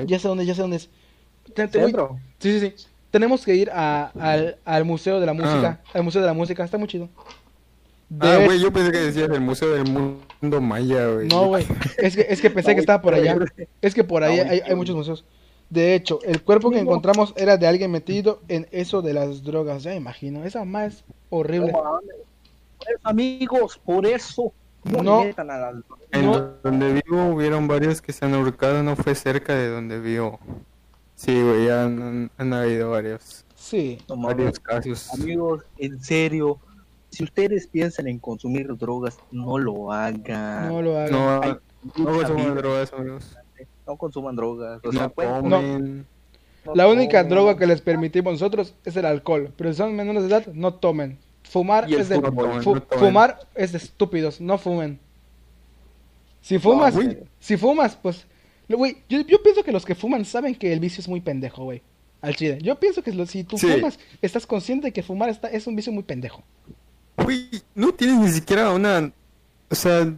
Ya sé dónde, ya sé dónde es. Centro. Sí, sí, sí. Tenemos que ir a- al, al Museo de la Música. Al Museo de la Música, está muy chido. De Ah, güey, yo pensé que decías el Museo del Mundo Maya, güey. No, güey. Es que, es que pensé que estaba por allá. Es que por ahí hay, hay muchos museos. De hecho, el cuerpo que encontramos era de alguien metido en eso de las drogas. Ya imagino. Esa más horrible. Por eso, amigos, por eso. No, a En No. donde vivo hubieron varios que se han ahorcado, no fue cerca de donde vivo. Sí, güey, ya han, han habido varios, Sí. no varios casos. Amigos, en serio, si ustedes piensan en consumir drogas, no lo hagan. No lo hagan. No, Hay no mucha consuman vida. drogas, amigos. No consuman drogas. O sea, No pueden- tomen. no La única tomen. droga que les permitimos nosotros es el alcohol. Pero si son menores de edad, no tomen. Fumar es de fútbol, fu- no tomen. fumar es de estúpidos, no fumen. Si fumas, si fumas, pues güey, yo, yo pienso que los que fuman saben que el vicio es muy pendejo, güey. Al chile. Yo pienso que lo- si tú Sí. fumas, estás consciente de que fumar está, es un vicio muy pendejo. Güey, no tienes ni siquiera una. O sea,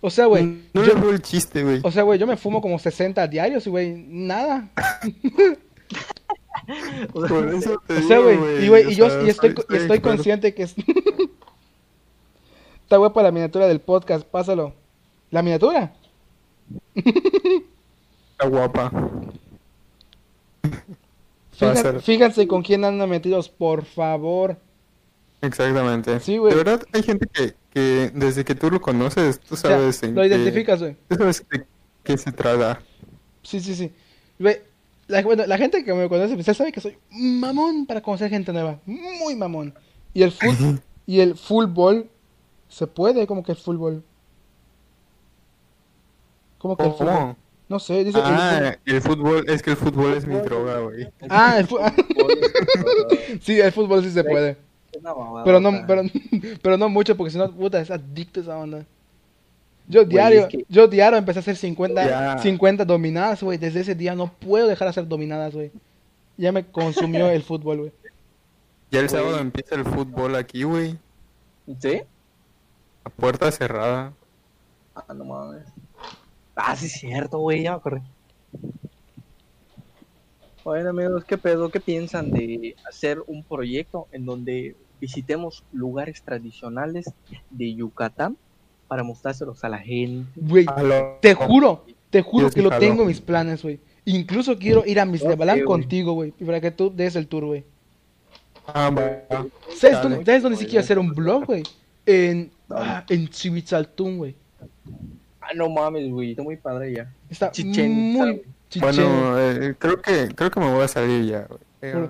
O sea, güey, no yo- le veo el chiste, güey. o sea, güey, yo me fumo como 60 diarios y güey, nada. O sea, Por eso te O sea, digo, güey, y güey, o y yo y estoy, y estoy consciente que es... Está guapa la miniatura del podcast, pásalo. ¿La miniatura? Está guapa. Fíjense, con quién andan metidos, por favor. Exactamente. Sí, güey. De verdad, hay gente que, que desde que tú lo conoces, tú O sea, sabes en lo identificas, güey. Tú sabes de qué se trata. Sí, sí, sí. Güey, la, bueno, la gente que me conoce, pues sabe que soy mamón para conocer gente nueva. Muy mamón. Y el fútbol, y el fútbol, se puede, como que el fútbol. ¿Cómo que el fútbol? ¿Cómo? No sé, dice el fútbol. Ah, el fútbol, es que el fútbol es mi droga, güey. Ah, el fútbol. sí, el fútbol sí se puede. Una mamada, Pero no, pero, pero no mucho, porque si no, puta, es adicto esa onda. Yo diario, es que- yo diario empecé a hacer 50, Ya. 50 dominadas, güey. Desde ese día no puedo dejar de hacer dominadas, güey. Ya me consumió el fútbol, güey. Ya el sábado empieza el fútbol aquí, güey. ¿Sí? A puerta cerrada. Ah, no mames. Ah, sí es cierto, güey, ya me acordé. Bueno, amigos, ¿qué pedo? ¿Qué piensan de hacer un proyecto en donde visitemos lugares tradicionales de Yucatán para mostrárselos a la gente? Güey, te juro, te juro Yo que lo tengo en mis planes, güey. Incluso quiero ir a Mis güey. contigo, güey. y Para que tú des el tour, güey. Ah, va. ¿Sabes dónde, ¿sabes dónde sí quiero hacer un blog, güey? En, ah, en Chivitzaltún, güey. Ah, no mames, güey, está muy padre ya. Está Chichén muy chichén. Bueno, eh, creo que creo que me voy a salir ya, güey. Eh,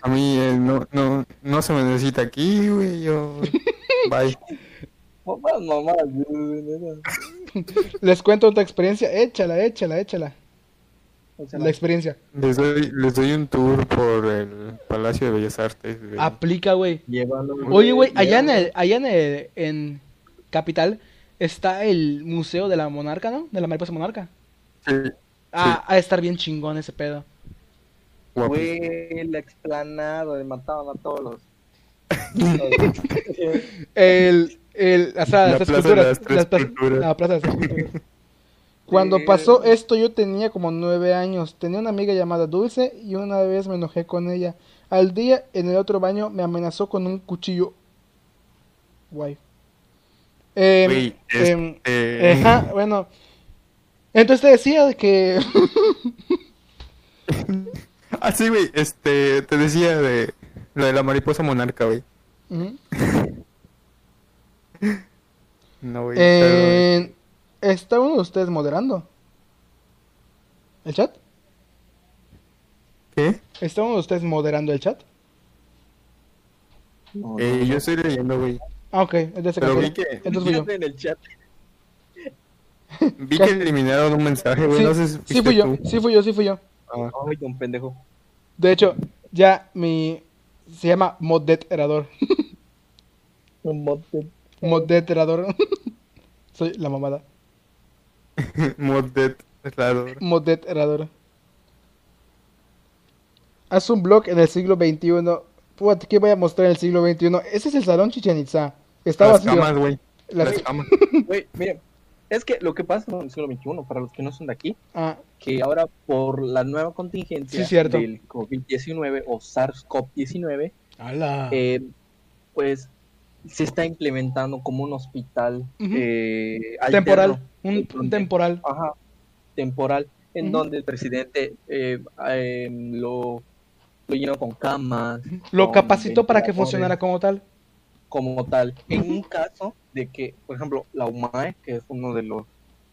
A mí eh, no, no, no se me necesita aquí, güey. Yo. Bye. Mamá, mamá. Les cuento otra experiencia. Échala, échala, échala. La experiencia. Les doy, les doy un tour por el Palacio de Bellas Artes. güey. Aplica, güey. llévalo, Oye, güey, allá en el, allá en el, en Capital está el Museo de la Monarca, ¿no? De la Mariposa Monarca. Sí, Ah, a estar bien chingón ese pedo. guapo. Güey, la explanada, le mataban a todos los. El, El, sala de La las plaza de esculturas. las tres las pla- culturas. la plaza de las esculturas. Cuando pasó esto yo tenía como nueve años. Tenía una amiga llamada Dulce y una vez me enojé con ella. Al día en el otro baño me amenazó con un cuchillo. Guay. Em, este- ajá, bueno. Entonces te decía de que... Ah, sí, güey, este, te decía de lo de la mariposa monarca, güey. No, güey. Eh, ¿Está uno de ustedes moderando? ¿El chat? ¿Qué? ¿Está uno de ustedes moderando el chat? No, Eh, no, yo estoy leyendo, güey. Ah, ok. Entonces, Pero vi que, Entonces yo. En el chat. vi que eliminaron un mensaje, güey. Sí, no sé si sí fui yo, sí fui yo, sí fui yo. Ah, Ay, un pendejo. De hecho, ya mi... Se llama moderador. Un mote. Moderador. Soy la mamada. Claro. Moderador. Haz un blog en el siglo XXI. Puta, ¿qué voy a mostrar en el siglo XXI? Ese es el salón Chichen Itza. Está Las vacío. camas, güey. Las- Las camas. Güey, miren. Es que lo que pasa en el siglo XXI, para los que no son de aquí, Ah, que ahora por la nueva contingencia Sí, cierto. del COVID-19 o SARS-CoV-19, ala. eh, pues se está implementando como un hospital eh, temporal. Un, temporal. ajá, temporal, en donde el presidente eh, eh, lo, lo llenó con camas, Lo con capacitó para que funcionara como tal. como tal. En un caso de que, por ejemplo, la UMAE, que es uno de los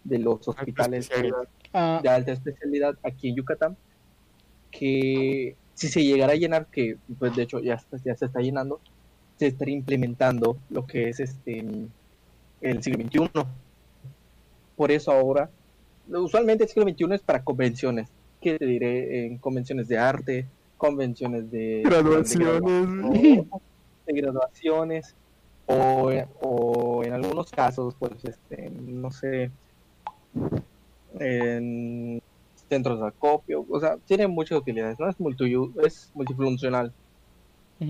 de los hospitales. Ah, de alta especialidad aquí en Yucatán, que si se llegara a llenar, que pues de hecho ya, ya se está llenando, se estaría implementando lo que es este el siglo XXI. Por eso ahora, usualmente el siglo XXI es para convenciones, que te diré, en convenciones de arte, convenciones de Graduaciones. de, de graduaciones, o, o en algunos casos, pues, este, no sé, en centros de acopio, o sea, tiene muchas utilidades, ¿no? Es, multi, es multifuncional,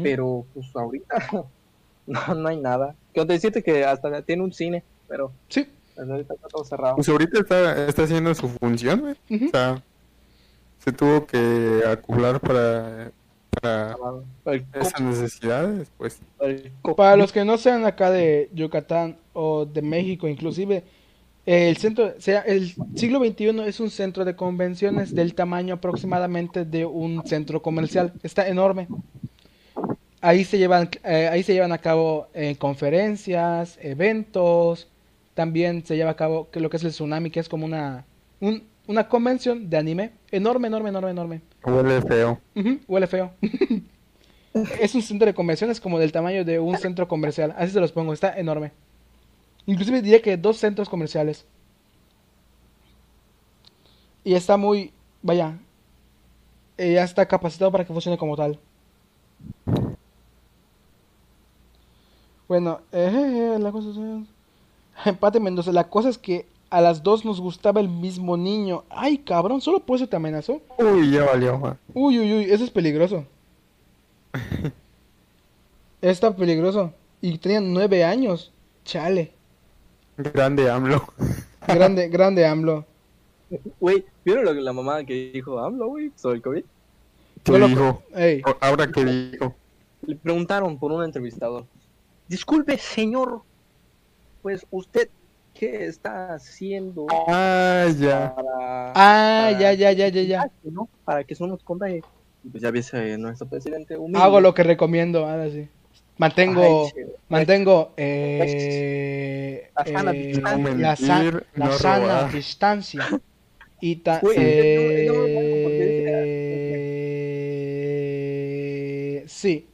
pero pues ahorita no, no hay nada. Quiero decirte que hasta tiene un cine, pero Sí. pues, ahorita está todo cerrado. Pues ahorita está, está haciendo su función, güey. ujú. O sea, se tuvo que acoplar para, para co- esas necesidades, pues. Para los que no sean acá de Yucatán o de México, inclusive, el centro, sea, el siglo XXI es un centro de convenciones del tamaño aproximadamente de un centro comercial. Está enorme. Ahí se llevan, eh, ahí se llevan a cabo eh, conferencias, eventos. También se lleva a cabo lo que es el tsunami, que es como una, un- una convención de anime. Enorme, enorme, enorme, enorme. Huele feo. Huele feo. es un centro de convenciones como del tamaño de un centro comercial. Así se los pongo, está enorme. Inclusive diría que dos centros comerciales. Y está muy, vaya, eh, ya está capacitado para que funcione como tal. Bueno, eh, la cosa es... Empate Mendoza, la cosa es que a las dos nos gustaba el mismo niño. Ay, cabrón, solo por eso te amenazó. Uy, ya valió, man. Uy, uy, uy, eso es peligroso. Está peligroso. Y tenía nueve años. Chale. Grande AMLO. Grande, grande AMLO. Güey, ¿vieron lo que la mamá que dijo AMLO, güey, sobre el COVID? ¿Qué No dijo? Ahora que dijo. Le preguntaron por un entrevistador. Disculpe, señor, pues usted, ¿qué está haciendo Ah, ya. para, Ah, para- ya, ya, ya, ya, ya. ¿no? para que eso no nos contagie? Pues ya ves eh, nuestro presidente humilde. Hago lo que recomiendo. Ahora sí. Mantengo, Ay, sí, güey. mantengo eh, La sana eh, distancia. No la, sa- mentir, la no sana distancia. Y ta- Güey, eh, no, no, no, porque eh, sí.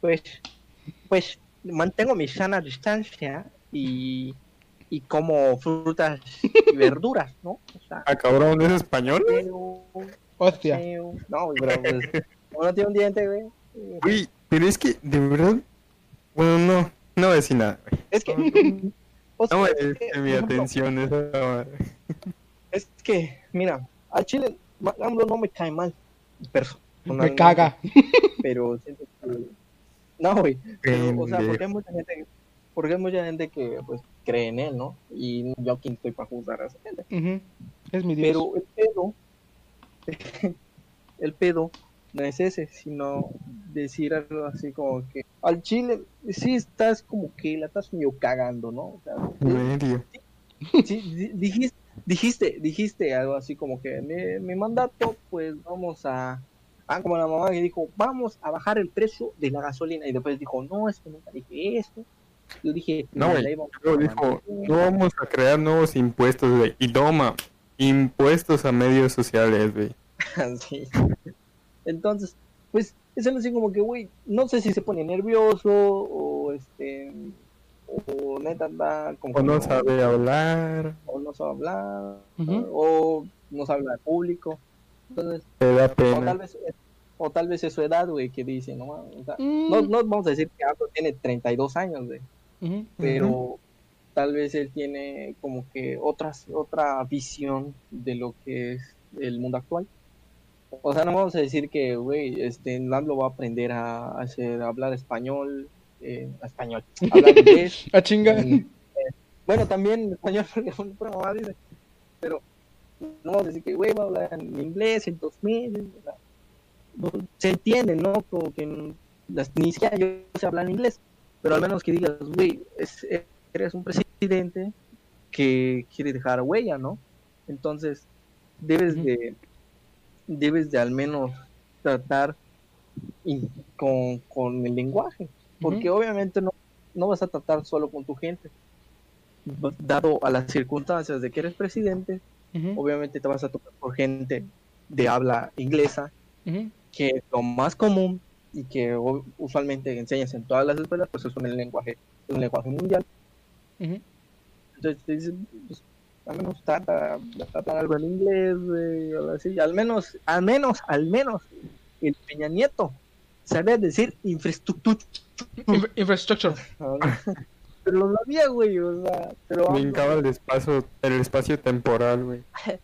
Pues, pues mantengo mi sana distancia y, y como frutas y verduras, ¿no? O sea, Ah, cabrón, ¿es español? pero- Hostia. pero- no, pero pues, como no tiene un diente, güey. Uy, pero es que, de verdad. Bueno, no. No voy a decir nada, güey. Es que. o sea, No me es que, mi ejemplo, atención esa madre. Es que, mira, al Chile, AMLO no me cae mal. Me caga. Pero siento que. No, güey. Pero, o sea, porque hay mucha gente, porque hay mucha gente que pues cree en él, ¿no? Y yo quién estoy para juzgar a esa gente. Ujú. Es mi Dios. Pero el pedo, el pedo no es ese, sino decir algo así como que al chile sí estás como que la estás medio cagando, ¿no? O sea, sí, di- dijiste, dijiste, dijiste algo así como que mi, mi mandato, pues vamos a, ah, como la mamá que dijo, vamos a bajar el precio de la gasolina y después dijo, no, es que nunca dije esto. Yo dije, No, güey, dijo, mantener". no vamos a crear nuevos impuestos, güey. Y toma, impuestos a medios sociales, güey. Sí. Entonces, pues, eso no sé como que, güey, no sé si se pone nervioso o este, o neta anda como O no sabe hablar, o no sabe hablar, o no sabe hablar público. Entonces, te da o tal vez, o tal vez es su edad, güey, que dice, no, mames, o sea, Mm. no, no vamos a decir que Aldo tiene 32 años, güey, Ujú. pero tal vez él tiene como que otras, otra visión de lo que es el mundo actual. O sea, no vamos a decir que, güey, este, Lando va a aprender a hacer, a hablar español, eh, español, hablar inglés. A chinga. eh, bueno, también español, porque fue una dice, pero no vamos a decir que, güey, va a hablar en inglés en dos meses. no- se entiende, ¿no? Como que las, ni siquiera yo sé hablar inglés, pero al menos que digas, güey, es- eres un presidente que quiere dejar huella, ¿no? Entonces, debes de debes de al menos tratar y- con, con el lenguaje, porque obviamente no, no vas a tratar solo con tu gente, dado a las circunstancias de que eres presidente, Obviamente te vas a tocar por gente de habla inglesa, que es lo más común y que usualmente enseñas en todas las escuelas, pues es un lenguaje, un lenguaje mundial. Entonces, te dicen, pues, al menos trata, trata algo en inglés, así. Al menos, al menos, al menos, el Peña Nieto sabía decir infraestructura. Infra- Infrastructure. Pero lo sabía, güey, o sea, pero Brincaba el espacio, el espacio temporal, güey.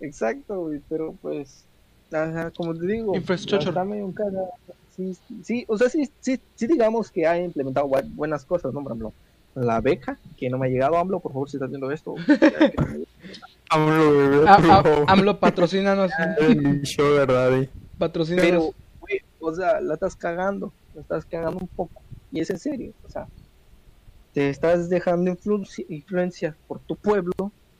Exacto, güey, pero pues, ajá, como te digo, medio un caga- Sí, sí, o sea, sí, sí, sí digamos que ha implementado bu- buenas cosas, ¿no? Por ejemplo, la beca, que no me ha llegado, AMLO, por favor, si estás viendo esto. AMLO, bebé, A- por a- favor. AMLO, patrocínanos. Show, ¿verdad? Patrocínanos. Pero, güey, o sea, la estás cagando, la estás cagando un poco, y es en serio, o sea, te estás dejando influ- influenciar por tu pueblo,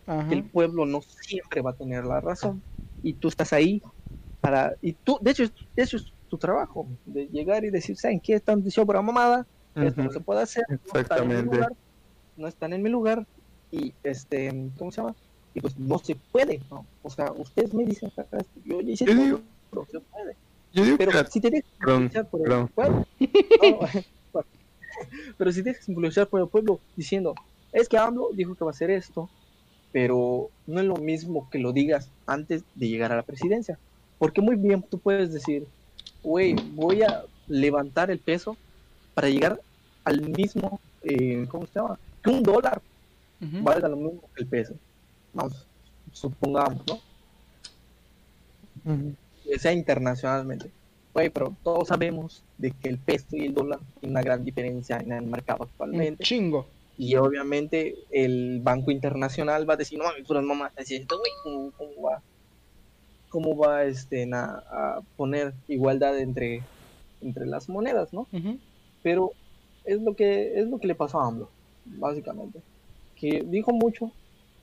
Ajá. que el pueblo no siempre va a tener la razón y tú estás ahí para y tú de hecho es- eso es tu trabajo de llegar y decir saben qué están diciendo por la mamada esto no se puede hacer no están en mi Exactamente. lugar no están en mi lugar y este cómo se llama y pues no se puede ¿no? o sea ustedes me dicen yo ya hice Yo todo, digo- pero se puede Yo digo pero que la- si te dejas por el pueblo no, pero si dejas influenciar por el pueblo diciendo es que AMLO dijo que va a hacer esto pero no es lo mismo que lo digas antes de llegar a la presidencia porque muy bien tú puedes decir güey voy a levantar el peso para llegar al mismo eh, ¿cómo se llama? que un dólar Ujú. valga lo mismo que el peso vamos supongamos ¿no? Que sea internacionalmente. Güey, pero todos sabemos de que el peso y el dólar tienen una gran diferencia en el mercado Un actualmente. chingo. Y obviamente el Banco Internacional va a decir, no mames, puras mamás, esto, güey, ¿cómo, cómo va? ¿Cómo va este, na- a poner igualdad entre, entre las monedas, no? Ujú. Pero es lo que es lo que le pasó a AMLO, básicamente. Que dijo mucho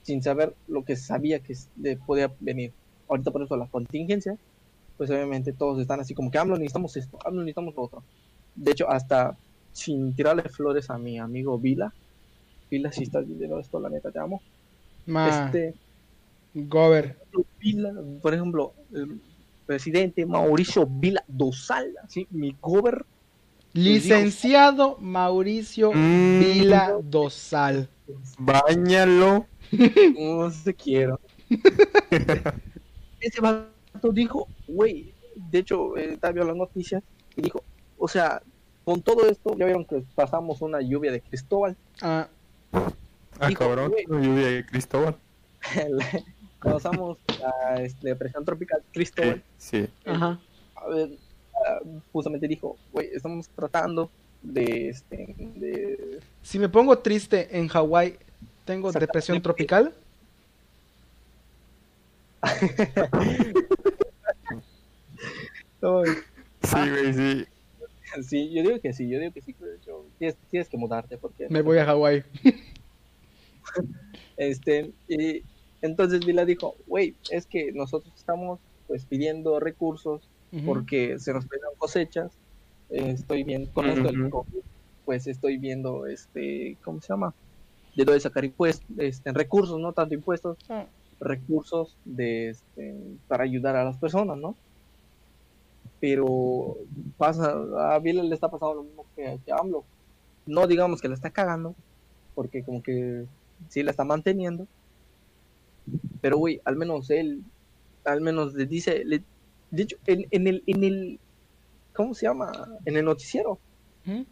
sin saber lo que sabía que le podía venir. Ahorita por eso las contingencias, pues obviamente todos están así como que AMLO necesitamos esto, AMLO necesitamos lo otro. De hecho, hasta sin tirarle flores a mi amigo Vila, Vila, si estás viendo esto, la neta te amo. Ma. Este, Gober. Vila, por ejemplo, el presidente Mauricio Vila Dosal, así, mi gober, Licenciado Mauricio Mm. Vila Dosal. Báñalo. no sé quiero. Ese vato dijo, güey, de hecho, eh, estaba viendo las noticias y dijo, o sea, con todo esto, ya vieron que pasamos una lluvia de Cristóbal. Ah, Ah, Dijo, cabrón. la lluvia de Cristóbal. pasamos la este, depresión tropical Cristóbal. Sí. ajá. A ver, ah, justamente dijo, güey, estamos tratando de este de Si me pongo triste en Hawái, ¿tengo depresión tropical? Sí, güey, sí. sí, yo digo que sí, yo digo que sí, pero yo- tienes, tienes que mudarte porque Me voy a Hawái. este y entonces Vila dijo, güey, es que nosotros estamos pues pidiendo recursos porque se nos piden cosechas. Eh, estoy viendo con esto del. COVID, pues estoy viendo este, ¿cómo se llama? De lo de sacar impuestos, este, recursos, no tanto impuestos, Ah, recursos de este, para ayudar a las personas, ¿no? Pero pasa, a Vila le está pasando lo mismo que, que a AMLO. No digamos que la está cagando, porque como que sí la está manteniendo. Pero güey, al menos él, al menos le dice, le, de hecho, en, en el, en el, ¿cómo se llama? En el noticiero, ujú.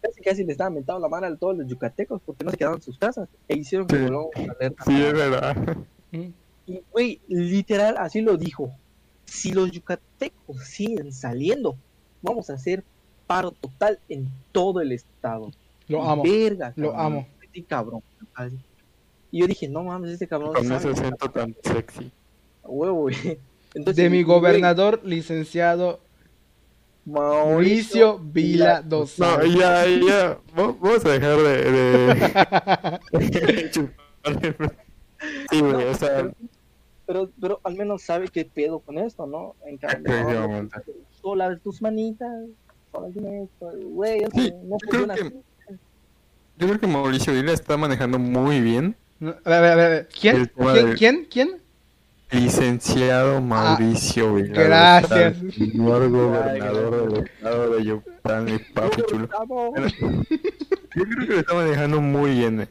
casi casi le estaba mentando la mano a todos los yucatecos porque no se quedaron en sus casas e hicieron que Sí. a alerta. Sí, es verdad. Ujú. Y, güey, literal, así lo dijo. Si los yucatecos siguen saliendo, vamos a hacer paro total en todo el estado. Lo amo. Verga, Lo amo. Cabrón. Así. Y yo dije, no mames, este cabrón Con sabe, ese acento tan sexy. a huevo, güey. Entonces, De mi güey, gobernador, licenciado Mauricio Mauricio Vila No, Dosal. ya, ya. Va- Vamos a dejar de. de... sí, güey, o sea. Pero, pero al menos sabe qué pedo con esto, ¿no? En cambio, Efectivamente. sola tus manitas, güey, Sí, no yo creo funciona que-. Yo creo que Mauricio Vila está manejando muy bien. A ver, a ver, a ver. ¿Quién? ¿Quién? ¿Quién? ¿Quién? Licenciado Mauricio Vila. gracias. Señor gobernador del estado de Yucatán y papi chulo. Yo creo que lo está manejando muy bien. eh.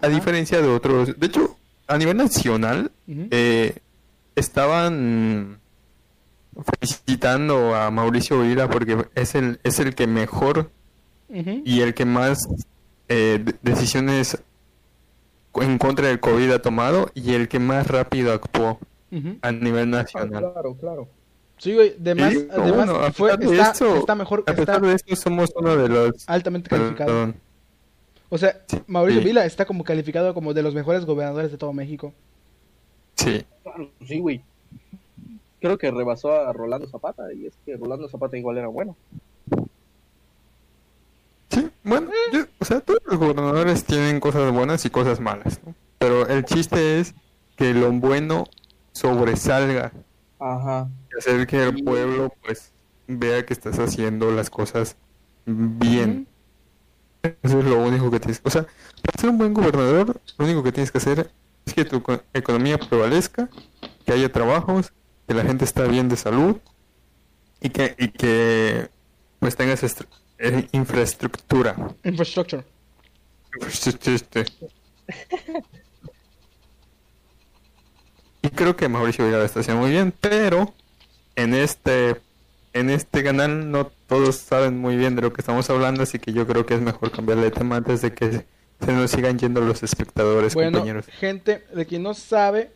A diferencia de otros. De hecho, a nivel nacional, eh, estaban felicitando a Mauricio Vila porque es el, es el que mejor y el que más eh, de- decisiones en contra del COVID ha tomado y el que más rápido actuó a nivel Ah, nacional. claro, claro. Sí, güey. Además, además bueno, a fue, pesar de está, eso- está mejor, A pesar está de esto, somos uno de los... altamente calificado. O sea, Sí. Mauricio Sí. Vila está como calificado como de los mejores gobernadores de todo México. Sí. Claro, sí, güey. Creo que rebasó a Rolando Zapata y es que Rolando Zapata igual era bueno. Sí, bueno, yo- o sea, todos los gobernadores tienen cosas buenas y cosas malas, ¿no? Pero el chiste es que lo bueno sobresalga Ajá. y hacer que el pueblo, pues, vea que estás haciendo las cosas bien. Eso es lo único que tienes. O sea, para ser un buen gobernador, lo único que tienes que hacer es que tu co- economía prevalezca, que haya trabajos, que la gente está bien de salud y que, y que pues tengas eh, infraestructura. Infrastructure. Y creo que Mauricio Vila lo está haciendo muy bien, pero en este en este canal no todos saben muy bien de lo que estamos hablando, así que yo creo que es mejor cambiarle de tema antes de que se nos sigan yendo los espectadores, Bueno, compañeros. gente de quien no sabe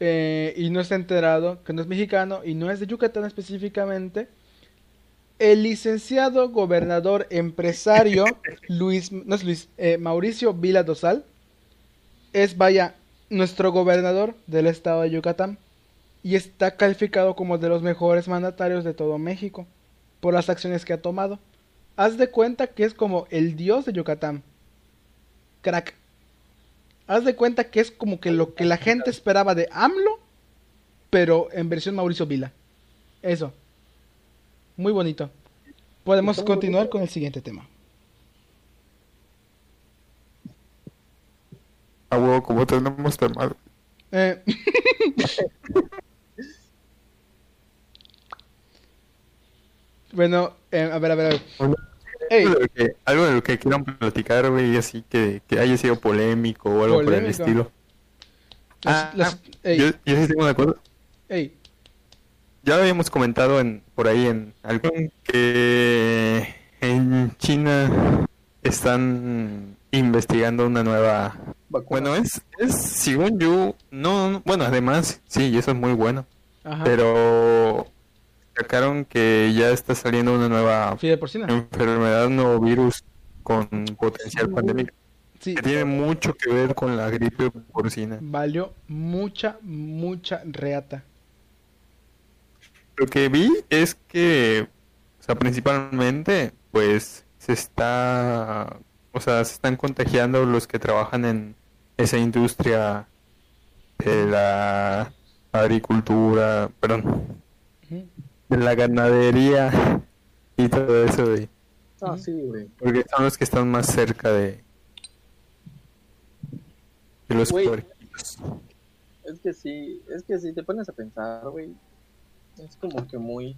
eh, y no está enterado, que no es mexicano y no es de Yucatán específicamente, el licenciado gobernador empresario Luis, no es Luis, eh, Mauricio Vila Dosal, es, vaya, nuestro gobernador del estado de Yucatán y está calificado como de los mejores mandatarios de todo México por las acciones que ha tomado. Haz de cuenta que es como el dios de Yucatán. Crack. Haz de cuenta que es como que lo que la gente esperaba de AMLO, pero en versión Mauricio Vila. Eso. Muy bonito. Podemos continuar con el siguiente tema. A huevo, como tenemos temas. Eh, bueno, eh, a ver, a ver, a ver. Bueno, Algo de lo que, algo de lo que quieran platicar, güey, así que, que haya sido polémico o algo por el estilo. las- Ah, las- ey, Yo, yo sí tengo una cosa. ey, Ya lo habíamos comentado en, por ahí en algo que en China están investigando una nueva... Vacuna. Bueno, es, es según yo, no, no- bueno, además, sí, y eso es muy bueno, ajá. pero sacaron que ya está saliendo una nueva enfermedad, nuevo virus con potencial pandémico. Sí, Que tiene mucho que ver con la gripe porcina. valió mucha, mucha reata. Lo que vi es que, o sea, principalmente, pues, se está, o sea, se están contagiando los que trabajan en esa industria de la agricultura, perdón. De la ganadería y todo eso, güey. Ah, sí, güey. Porque son los que están más cerca de, de los Güey. puerquitos. Es que sí, es que si te pones a pensar, güey, es como que muy,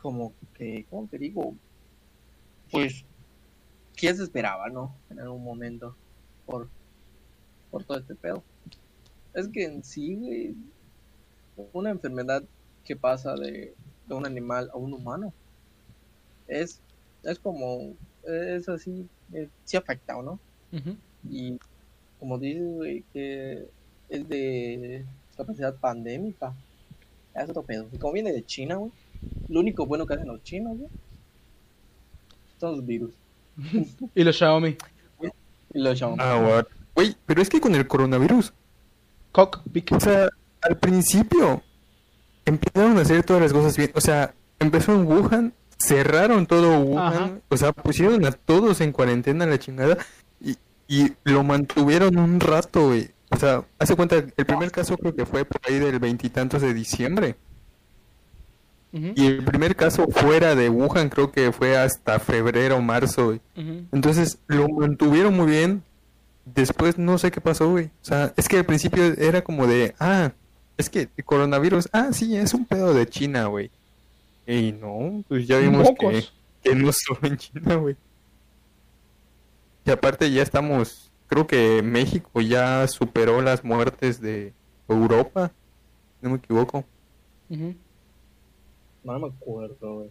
como que, ¿cómo te digo? Pues, ¿qué se esperaba, no? En algún momento, por, por todo este pedo. Es que en sí, güey, una enfermedad que pasa de, de un animal a un humano, es, es como, es así, eh, sí afecta, ¿no? Y como dices, güey, que es de capacidad pandémica. Es otro pedo. Y como viene de China, güey, lo único bueno que hacen los chinos, güey, son los virus. Y los Xiaomi. Y los Xiaomi. Ah, what? Güey, pero es que con el coronavirus, Cockpit. O sea, al principio empezaron a hacer todas las cosas bien. O sea, empezó en Wuhan, cerraron todo Wuhan, Ajá. o sea, pusieron a todos en cuarentena la chingada y, y lo mantuvieron un rato, güey. O sea, hace cuenta, el primer caso creo que fue por ahí del veintitantos de diciembre. Y el primer caso fuera de Wuhan creo que fue hasta febrero o marzo, güey. Entonces lo mantuvieron muy bien. Después no sé qué pasó, güey. O sea, es que al principio era como de, ah, es que el coronavirus, ah, sí, es un pedo de China, güey. Y no, pues ya vimos que, que no solo en China, güey. Y aparte ya estamos, creo que México ya superó las muertes de Europa, no me equivoco. No me acuerdo, güey.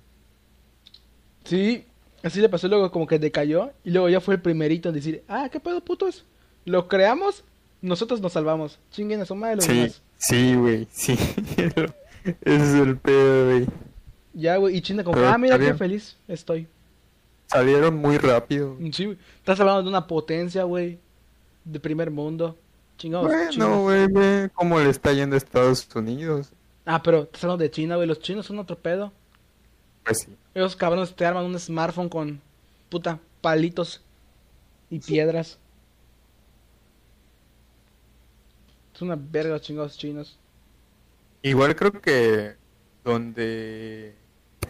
Sí, así le pasó luego como que decayó y luego ya fue el primerito en decir, ah, ¿qué pedo putos? Lo creamos, nosotros nos salvamos. Chinguen a su madre los Sí, demás. Sí, güey, sí. Ese es el pedo, güey. Ya, güey, y China como, Pero ah, mira qué feliz estoy. Salieron muy rápido. Sí, güey. Estás hablando de una potencia, güey, de primer mundo. Chingados. Bueno, güey, ve cómo le está yendo a Estados Unidos. Ah, pero estás hablando de China, güey. Los chinos son otro pedo. Pues sí. Esos cabrones te arman un smartphone con puta palitos y piedras. Es una verga los chingados chinos. Igual creo que donde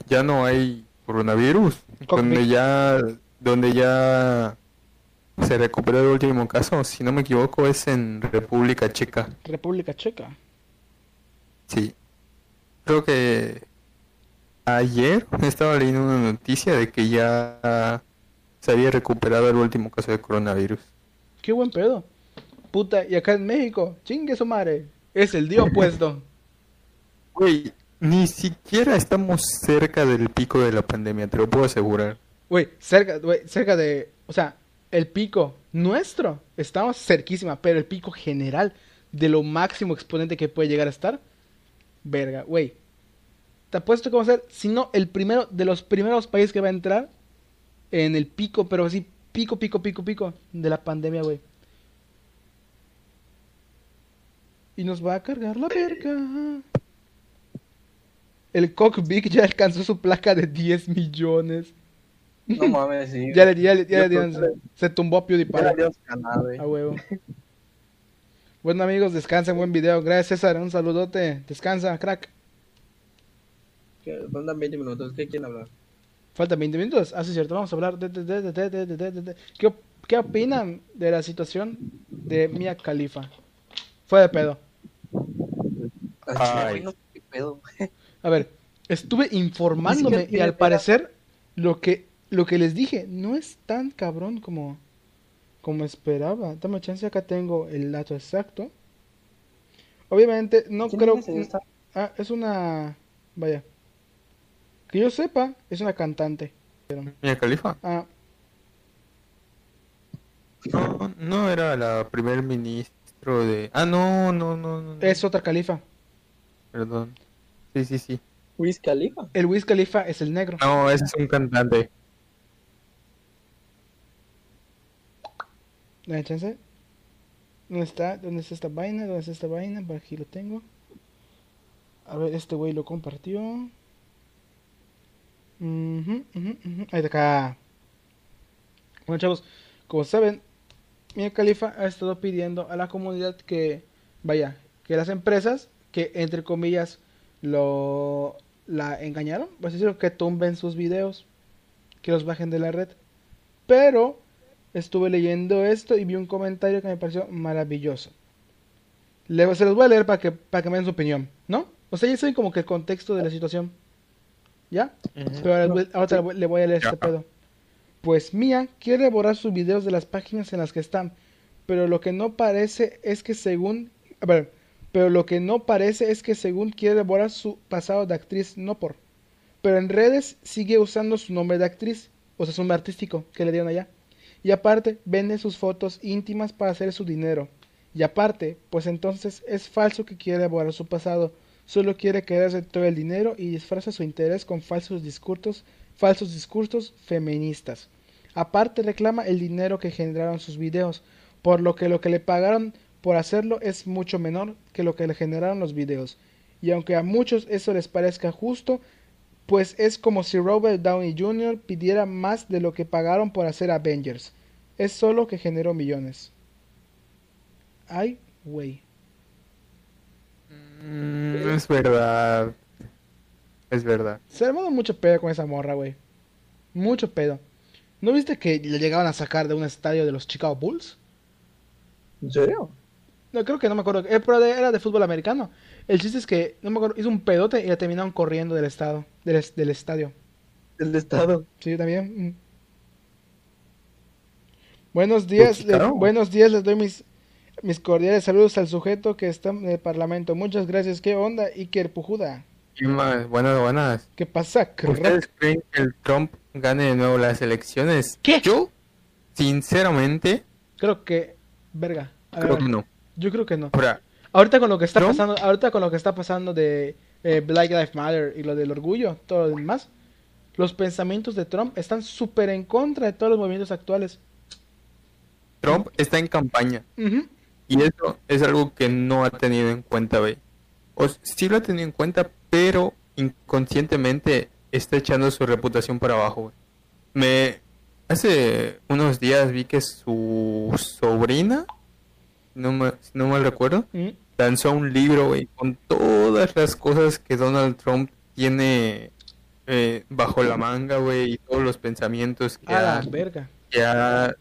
ya no hay coronavirus, Cockpit. donde ya, donde ya se recuperó el último caso, si no me equivoco, es en República Checa. República Checa. Sí. Creo que ayer estaba leyendo una noticia de que ya se había recuperado el último caso de coronavirus. Qué buen pedo. Puta, y acá en México, chingue su madre. Es el día opuesto. Güey, ni siquiera estamos cerca del pico de la pandemia, te lo puedo asegurar. Güey, cerca, güey, cerca de. O sea, el pico nuestro. Estamos cerquísima, pero el pico general de lo máximo exponente que puede llegar a estar. Verga, güey. Te apuesto que vamos a ser, si no, el primero de los primeros países que va a entrar en el pico, pero así, pico, pico, pico, pico de la pandemia, güey. y nos va a cargar la verga. El Cock Big ya alcanzó su placa de 10 millones. No mames, sí. ya le, ya, le, ya le dieron, se, tumbó a PewDiePie. Dios, canal, a huevo. bueno, amigos, descansen. Buen video. Gracias, César. Un saludote. Descansa, crack. Faltan 20 minutos. ¿Qué quieren hablar? Faltan 20 minutos. Ah, sí, cierto. Vamos a hablar ¿Qué, ¿Qué opinan de la situación de Mia Khalifa? Fue de pedo. Ay. A ver, estuve informándome y al parecer lo que, lo que les dije no es tan cabrón como, como esperaba. Dame chance, acá tengo el dato exacto. Obviamente, no ¿Quién creo... es? Ah, es una... Vaya. Que yo sepa, es una cantante. Mia Khalifa. Ah, No, no era la primer de... Ah, no, no, no, no. no. es otra califa. Perdón. Sí, sí, sí. Wiz Khalifa. El Wiz Khalifa es el negro. No, ese es un cantante. Dame chance. ¿Dónde está? ¿Dónde está esta vaina? ¿Dónde está esta vaina? Por aquí lo tengo. A ver, este güey lo compartió. Ujú, ujú, ujú. Ahí está acá. Bueno, chavos, como saben, Mia Khalifa ha estado pidiendo a la comunidad que, vaya, que las empresas que, entre comillas, lo la engañaron, pues decirlo, que tumben sus videos, que los bajen de la red. Pero estuve leyendo esto y vi un comentario que me pareció maravilloso. Le- se los voy a leer para que, para que me den su opinión, ¿no? O sea, ya saben como que el contexto de la situación. ¿Ya? Pero ahora, le voy- le voy a leer Ya. este pedo. Pues Mia quiere borrar sus videos de las páginas en las que están, pero lo que no parece es que según... A ver, pero lo que no parece es que según quiere borrar su pasado de actriz, no por. Pero en redes sigue usando su nombre de actriz, o sea, su nombre artístico que le dieron allá. Y aparte, vende sus fotos íntimas para hacer su dinero. Y aparte, pues entonces es falso que quiere borrar su pasado. Solo quiere quedarse todo el dinero y disfraza su interés con falsos discursos, falsos discursos feministas. Aparte reclama el dinero que generaron sus videos, por lo que lo que le pagaron por hacerlo es mucho menor que lo que le generaron los videos. Y aunque a muchos eso les parezca justo, pues es como si Robert Downey Jr. pidiera más de lo que pagaron por hacer Avengers. Es solo que generó millones. Ay, güey. Mm, es verdad. Es verdad. Se armó mucho pedo con esa morra, güey. Mucho pedo. ¿No viste que le llegaban a sacar de un estadio de los Chicago Bulls? ¿En serio? No, creo que no me acuerdo. Eh, pero de- era de fútbol americano. El chiste es que, no me acuerdo, hizo un pedote y la terminaron corriendo del estado, del, es- del estadio. El estado. Sí, yo también. mm. Buenos días, le- Chicago. buenos días, les doy mis, mis cordiales saludos al sujeto que está en el parlamento. Muchas gracias, ¿qué onda? Iker Pujuda. ¿Qué más? Buenas, buenas. ¿Qué pasa, crack? ¿Ustedes creen que el Trump gane de nuevo las elecciones? ¿Qué? Yo, sinceramente, Creo que, verga. A creo ver, que no. Yo creo que no. Ahora, Ahorita con lo que está pasando, ahorita con lo que está pasando de eh, Black Lives Matter y lo del orgullo, todo lo demás, los pensamientos de Trump están súper en contra de todos los movimientos actuales. Trump está en campaña. Y eso es algo que no ha tenido en cuenta, güey. O sí lo ha tenido en cuenta, pero inconscientemente está echando su reputación para abajo. Me hace unos días vi que su sobrina, no me, si no mal recuerdo, Ujú. lanzó un libro, con todas las cosas que Donald Trump tiene eh, bajo la manga, güey, y todos los pensamientos que ha, verga. que ha,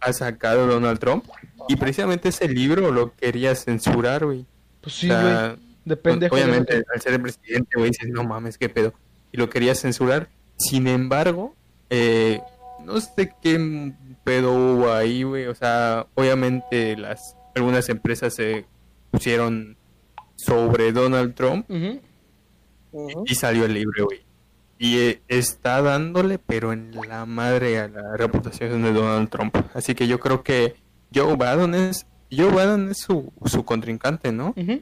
ha sacado Donald Trump. Y precisamente ese libro lo quería censurar, güey. Pues sí, O güey. sea, De pendejo. obviamente, al ser el presidente, güey, dices, no mames, qué pedo. Y lo quería censurar. Sin embargo, eh, no sé qué pedo hubo ahí, güey. O sea, obviamente las algunas empresas se pusieron sobre Donald Trump y salió el libro, güey. Y eh, está dándole, pero en la madre a la reputación de Donald Trump. Así que yo creo que Joe Biden es, Joe Biden es su, su contrincante, ¿no? Ujú.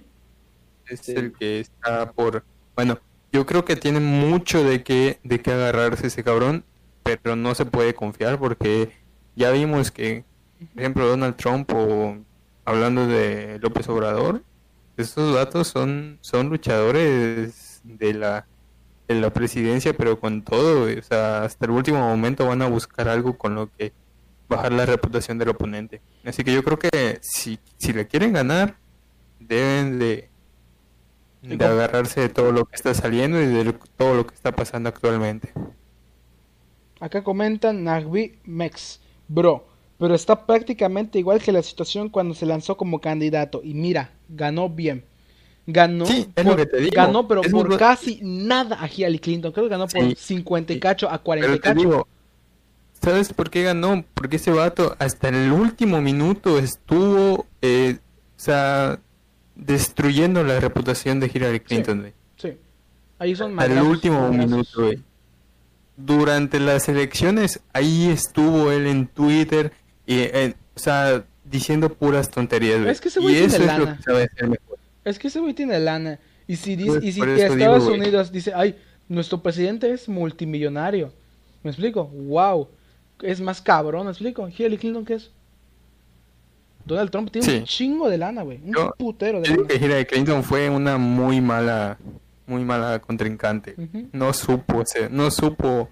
Es Sí. el que está por... Bueno, yo creo que tiene mucho de qué, de qué agarrarse ese cabrón, pero no se puede confiar porque ya vimos que, por ejemplo, Donald Trump o hablando de López Obrador, estos datos son, son luchadores de la, de la presidencia, pero con todo, o sea, hasta el último momento van a buscar algo con lo que bajar la reputación del oponente. Así que yo creo que si, si le quieren ganar, deben de, ¿Y de agarrarse de todo lo que está saliendo y de lo- todo lo que está pasando actualmente. Acá comentan Nagbi Mex. Bro, pero está prácticamente igual que la situación cuando se lanzó como candidato. Y mira, ganó bien. Ganó, Sí, es lo por- que te digo. ganó pero Es por muy casi nada a Hillary Clinton. Creo que ganó por Sí, 50 y cacho a 40 Pero y te cacho. digo, ¿sabes por qué ganó? Porque ese vato hasta en el último minuto estuvo, eh, o sea, destruyendo la reputación de Hillary Clinton, güey. Sí. Ahí son Al último madrazos. minuto, güey. Durante las elecciones, ahí estuvo él en Twitter, y, eh, o sea, diciendo puras tonterías, güey. Es que ese güey eso tiene es lo lana. que sabe hacer mejor. Es que ese güey tiene lana. Y si, dice, Pues, y si Estados digo, güey. Unidos dice, ay, nuestro presidente es multimillonario. ¿Me explico? Wow. Es más cabrón, ¿me explico? Hillary Clinton, ¿qué es? Donald Trump tiene un chingo de lana, güey. Un Yo- putero de Yo lana. que Hillary Clinton fue una muy mala, muy mala contrincante. No supo, ser- no supo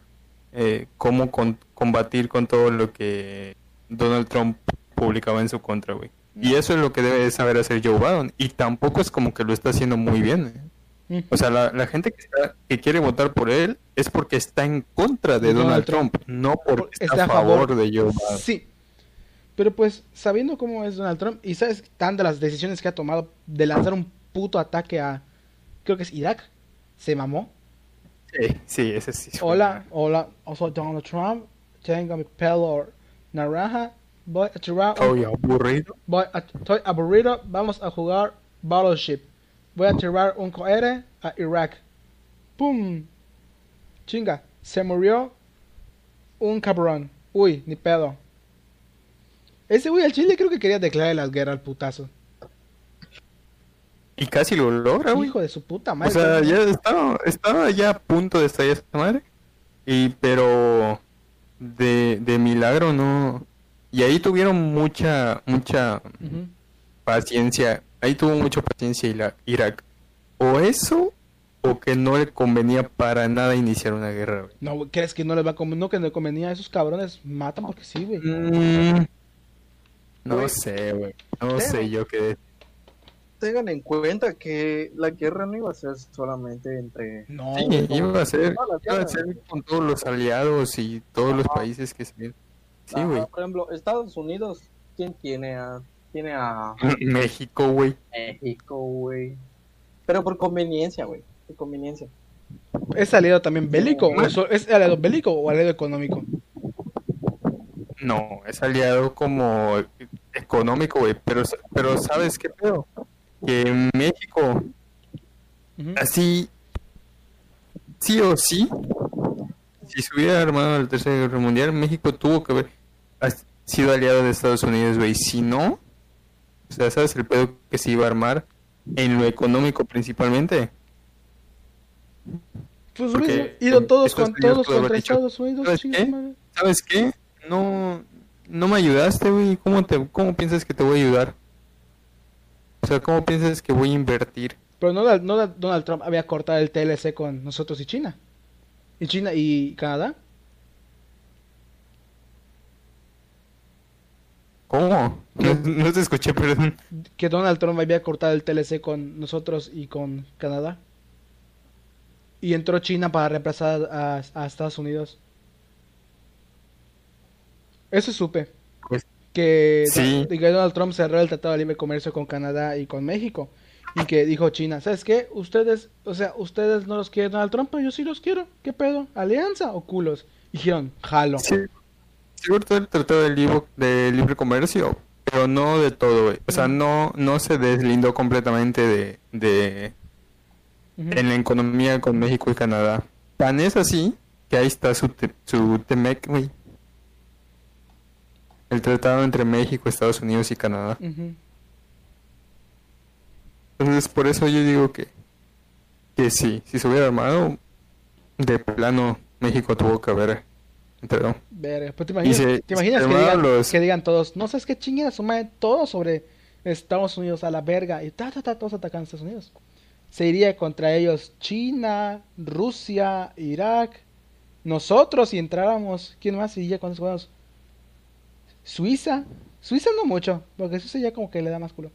eh, cómo con- combatir con todo lo que Donald Trump publicaba en su contra, güey. Y eso es lo que debe de saber hacer Joe Biden. Y tampoco es como que lo está haciendo muy bien. ¿eh? O sea, la, la gente que, está- que quiere votar por él es porque está en contra de Donald Donald, Trump. Trump, no porque Está está, a a favor. favor de Joe Biden. Sí. Pero pues, sabiendo cómo es Donald Trump, y sabes tan de las decisiones que ha tomado de lanzar un puto ataque a, creo que es Irak, se mamó. Sí, sí, ese sí. Hola, hola, soy Donald Trump, tengo mi pelo naranja, voy a tirar Estoy aburrido. voy a- estoy aburrido, vamos a jugar Battleship. Voy a tirar un cohete a Irak. ¡Pum! Chinga, se murió un cabrón. Uy, ni pedo. Ese güey al Chile creo que quería declarar la guerra al putazo. Y casi lo logra, güey. Hijo de su puta O madre. sea, cabrón. ya estaba, estaba ya a punto de estallar esta madre. Y, pero de, de milagro no. Y ahí tuvieron mucha, mucha paciencia. Ahí tuvo mucha paciencia Irak. O eso, o que no le convenía para nada iniciar una guerra, güey. No, ¿crees que no les va a convenir? No, que le convenía a esos cabrones. Matan porque sí, güey. Mm, no sé, güey. No sé yo qué. Tengan en cuenta que la guerra no iba a ser solamente entre. No, Sí, iba a ser, iba a ser con todos los aliados y todos los países que se Sí, güey. Por ejemplo, Estados Unidos, ¿quién tiene a, tiene a México, güey. México, güey? Pero por conveniencia, güey. Por conveniencia. ¿Es aliado también bélico? ¿O eso- ¿Es aliado bélico o aliado económico? No, es aliado como económico, güey. Pero, pero ¿sabes qué pedo? Que en México, así, sí o sí, si se hubiera armado la Tercera Guerra Mundial, México tuvo que haber sido aliado de Estados Unidos, güey. Si no, o sea, ¿sabes el pedo que se iba a armar? En lo económico principalmente. Pues hubiesen ido todos, con, todos contra dicho, Estados Unidos. ¿sabes qué? ¿Sabes qué? No, no me ayudaste, güey. ¿Cómo, te, ¿Cómo piensas que te voy a ayudar? O sea, ¿cómo piensas que voy a invertir? Pero no, no Donald Trump había cortado el TLC con nosotros y China. ¿Y China y Canadá? ¿Cómo? No, no te escuché, perdón. Que Donald Trump había cortado el TLC con nosotros y con Canadá. Y entró China para reemplazar a, a Estados Unidos. Eso supe. Pues, que, Sí. Donald Trump cerró el Tratado de Libre Comercio con Canadá y con México. Y que dijo China, ¿sabes qué? Ustedes, o sea, ustedes no los quieren Donald Trump, pero yo sí los quiero. ¿Qué pedo? ¿Alianza o culos? Y dijeron, jalo. Sí, sí cortó el tratado de libre, de libre comercio, pero no de todo, güey. O sea, no, no se deslindó completamente de, de en la economía con México y Canadá. Tan es así que ahí está su, te- su TEMEC, güey. El tratado entre México, Estados Unidos y Canadá. Entonces, por eso yo digo que, que sí, si se hubiera armado, de plano, México tuvo que haber entrado. Verga, pues te imaginas, se- te imaginas se que, digan, los- que digan todos, no sabes qué chingada su madre, todo sobre Estados Unidos a la verga y ta, ta, ta, todos atacando a Estados Unidos. Se iría contra ellos China, Rusia, Irak, nosotros si entráramos, ¿quién más iría con esos? Suiza, Suiza no mucho, porque Suiza ya como que le da más culo.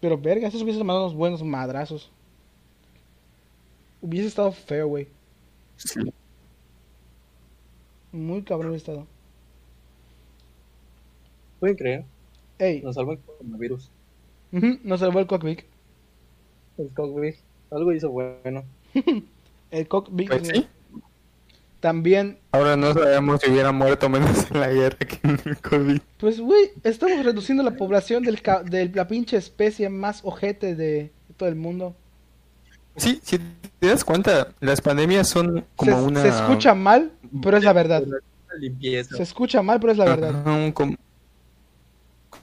Pero verga, esos hubiesen tomado unos buenos madrazos. Hubiese estado feo, güey. Sí. Muy cabrón hubiese estado. Pueden creer, Ey, nos salva el coronavirus. ujú, nos salvó el cockpit. El COVID, algo hizo bueno. El cockpit. Pues sí. También, Ahora no sabemos si hubiera muerto menos en la guerra que en el COVID. pues, güey, estamos reduciendo la población del ca- de la pinche especie más ojete de todo el mundo. Sí, si te das cuenta, las pandemias son como se, una... se escucha mal, pero es la verdad. Limpieza. Se escucha mal, pero es la verdad. Ajá, un com-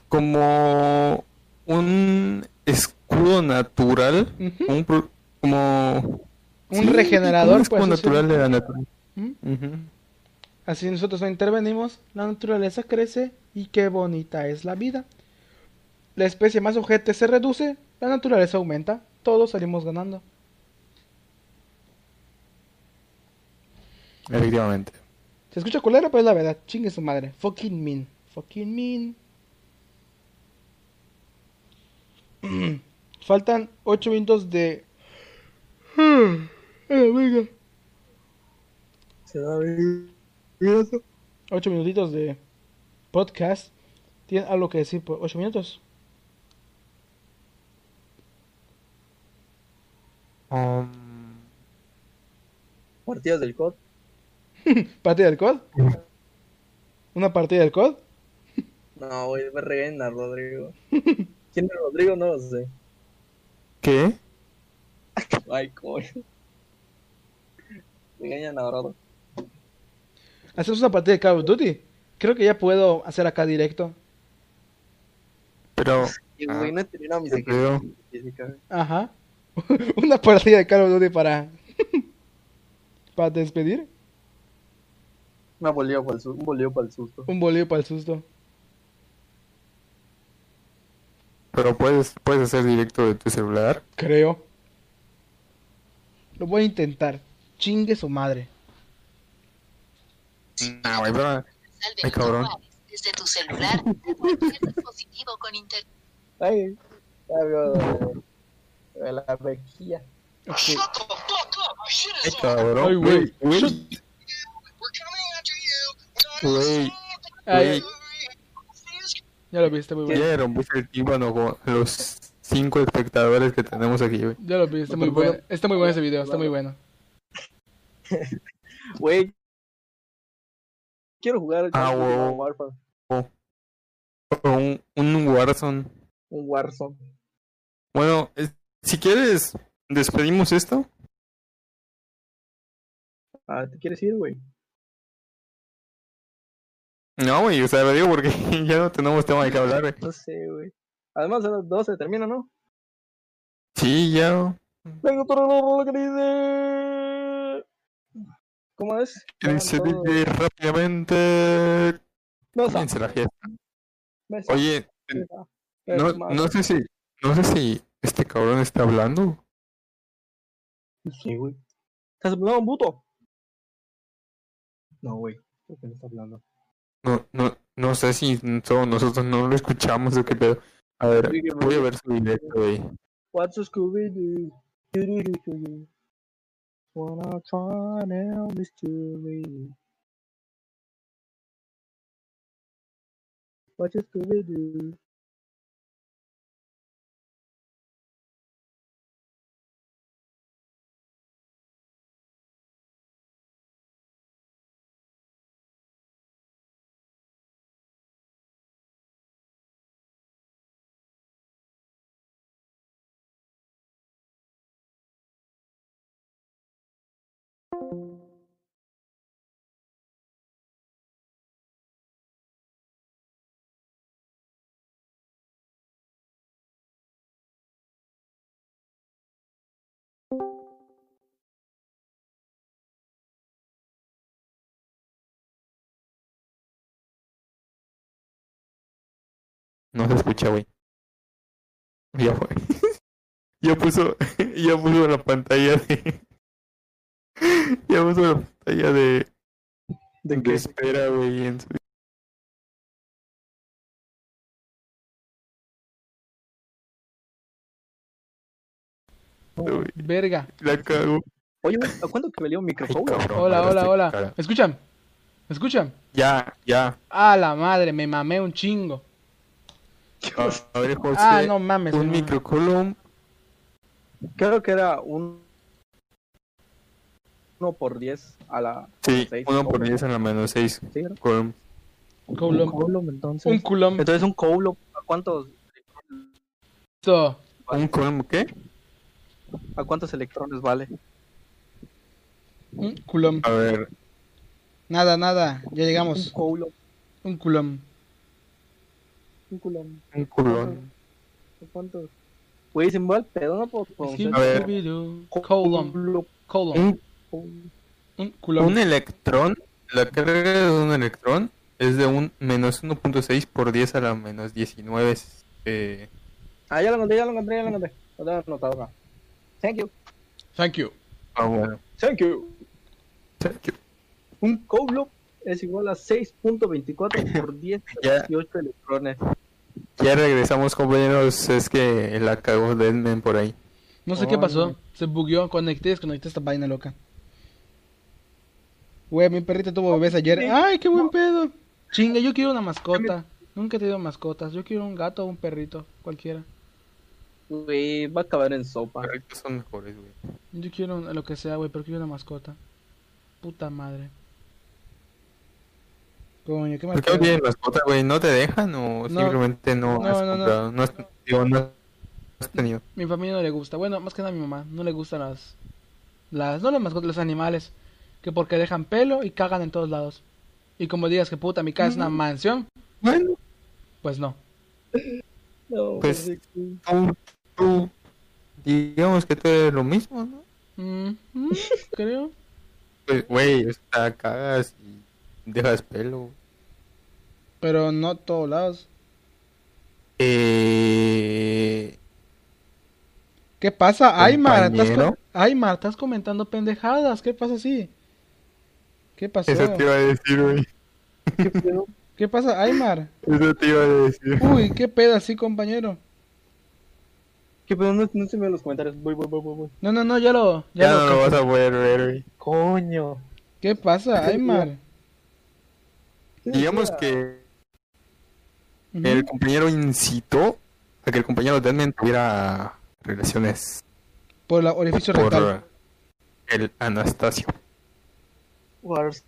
como un... Es escudo natural, Ujú. un pro- como Un Sí, regenerador, un escudo pues, natural sí. de la naturaleza. ¿Mm? Ujú. Así nosotros no intervenimos, la naturaleza crece y qué bonita es la vida. La especie más ojete se reduce, la naturaleza aumenta, todos salimos ganando. Efectivamente. Se escucha culero, pero es la verdad. Chingue su madre. Fucking mean. Fucking mean. Faltan 8 minutos de. Eh, venga. Se da bien. 8 minutitos de podcast. ¿Tienen algo que decir por 8 minutos? Um, Partidas del COD. ¿Partida del COD? ¿Una partida del COD? No, güey, me regañan a Rodrigo. ¿Quién es Rodrigo? No lo sé. ¿Qué? Ay, coño. Regañan a Rodrigo. ¿Hacemos una partida de Call of Duty? Creo que ya puedo hacer acá directo. Pero, Y güey, no he terminado mis. Ajá. una partida de Call of Duty para. para despedir. Una bolilla para el susto. Un bolillo para el susto. Un bolillo para el susto. pero puedes, puedes hacer directo de tu celular. Creo. Lo voy a intentar. Chingue su madre. Ah, güey, pero Ay, cabrón. Desde tu celular cualquier dispositivo con internet. Ay, ya veo de, la. Ok. Ay, cabrón. Ay, güey. Güey, güey, Ay, ya lo vi, está muy bueno. ya rompiste el tímpano con los cinco espectadores que tenemos aquí, güey. Ya lo vi, está muy bueno. Está muy bueno ese video, está muy bueno. Güey. Quiero jugar Ah, wow. Warfare. O Un, un Warzone. Un Warzone. Bueno, es- si quieres, despedimos esto. Ah, ¿te quieres ir, güey? No, güey, o sea, lo digo porque ya no tenemos tema de qué hablar, güey. No sé, güey. Además, a las 12 termina, ¿no? Sí, ya. Vengo todo lo que dice. ¿Cómo es? Que dice rápidamente. No, Comienza la fiesta. Oye, no, no sé si, no sé si este cabrón está hablando. Sí, güey. ¿Estás hablando, puto? No, güey. ¿Por qué no está hablando? No, no, no sé si todos nosotros no lo escuchamos o qué pedo. A ver, voy a ver su directo, güey. What's a Scooby-Doo? Wanna try now, mystery. What is to we do? No se escucha, güey. Ya fue. ya puso, ya puso la pantalla de. ya puso la pantalla de, ¿De de qué? espera, güey. en su-. Verga. La cago. Oye, ¿a cuánto que valía un Ay, micrófono? cabrón, Hola, hola, hola. cara. ¿Me escuchan? ¿Me escuchan? Ya, ya. Ah, la madre, me mamé un chingo. A, a ver, José. Ah, no mames. un no. microcolumn. Creo que era un. 1 por 10 a la. Sí, seis, uno por ¿cómo? 10 en la menos 6. Sí, Column. Coulomb. Un coulomb, entonces. Un culón. Entonces, un coulomb. ¿A cuántos, ¿Un column qué? ¿A cuántos electrones vale? Un culón. A ver, Nada, nada. Ya Un llegamos. coulomb. Un culón. Un coulomb. un culón. ¿A cuántos? Güey, se me va el pedo, no. A ver. Colon. Culo- Colon. Un, Un culón. un electrón, la carga de un electrón es de un menos 1.6 por 10 a la menos 19. Eh, Ah, ya lo encontré, ya lo encontré, ya lo encontré. Lo tengo anotado acá. Thank you. Thank you. ah, bueno. Thank you. Thank you. Un Coulomb es igual a 6.24 por 10 a Ya. 18 electrones. Ya regresamos, compañeros. Es que la cagó Deadman por ahí. No sé qué pasó. Se bugueó. Conecté, desconecté esta vaina loca. Güey, mi perrita tuvo bebés ayer. ¡Ay, qué buen pedo! Chinga, yo quiero una mascota. Nunca he tenido mascotas. Yo quiero un gato o un perrito. Cualquiera. Güey, va a acabar en sopa. Pero estos son mejores, güey. Yo quiero lo que sea, güey, pero quiero una mascota. Puta madre. Coño, qué mal ¿Por qué tienes mascota, güey? ¿No te dejan o No. simplemente no, No, has no, comprado? No, has, digo, no has tenido. Mi familia no le gusta. Bueno, más que nada a mi mamá. No le gustan las. Las. No las mascotas, los animales. Que porque dejan pelo y cagan en todos lados. Y como digas que puta, mi casa es una mansión. Bueno, Pues no. No, Pues- tú, tú, digamos que tú eres lo mismo, ¿no? Mm, mm, creo. Pues, güey, o sea, cagas y dejas pelo. Pero no todos lados. Eh, ¿Qué pasa? Aymar, estás, Aymar, estás comentando pendejadas. ¿Qué pasa así? ¿Qué pasó? eso te iba a decir, güey. ¿Qué pedo? ¿Qué pasa, Aymar? Eso te iba a decir. Uy, qué pedo así, compañero. ¿Qué pedo? No, no se me ven los comentarios. Voy, voy, voy, voy, voy. No, no, no, ya lo. Ya, Ya lo no lo vas a poder ver, güey. Coño. ¿Qué pasa, Aymar? Digamos que El compañero incitó a que el compañero Deadman tuviera relaciones Por el orificio rectal. por el Anastasio. Wars.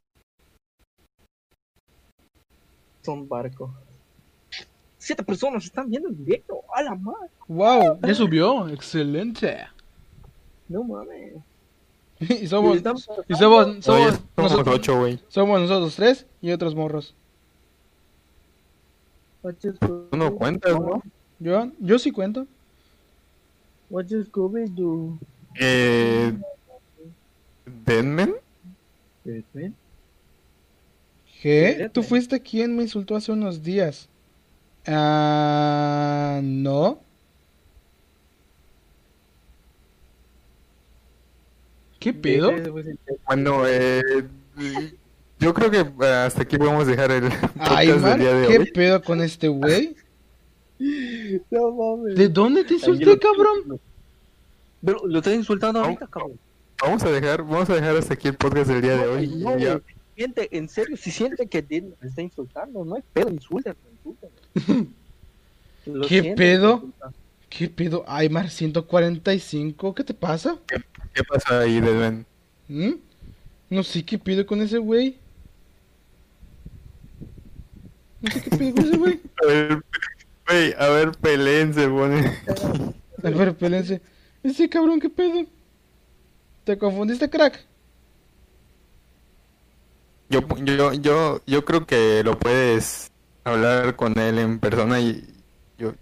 Son barco. Siete personas están viendo el directo. A la madre. Wow, ya subió. Excelente. No mames. y somos. Estamos Y somos. No, Somos, somos nosotros, ocho, güey. somos nosotros tres y otros morros. What you Tú no cuentas, ¿no? Yo, yo sí cuento. What you Scooby-Doo? Eh, ¿Deadman? Batman. ¿Qué? Tú fuiste quien me insultó hace unos días. Ah, no. ¿Qué pedo? Bueno, eh, yo creo que eh, hasta aquí podemos dejar el Ay, podcast Mar, del día de ¿qué hoy. pedo con este güey? No mames. ¿De dónde te insulté, cabrón? Pero lo estás insultando ahorita, cabrón. Vamos a dejar, vamos a dejar hasta aquí el podcast del día de hoy. No, ya. Siente, en serio, si siente que me está insultando, no hay pedo, insúltame, insúltame. Lo ¿Qué pedo? insulta. ¿Qué pedo? Aymar 145, ¿qué te pasa? ¿Qué pasa ahí, Deadman? ¿Mm? No sé qué pedo con ese güey. No sé qué pedo con ese güey. A ver, güey, a ver, peleen se pone. A ver, pélense. Ese cabrón, ¿qué pedo? ¿Te confundiste, crack? Yo, yo, yo, yo creo que lo puedes hablar con él en persona y yo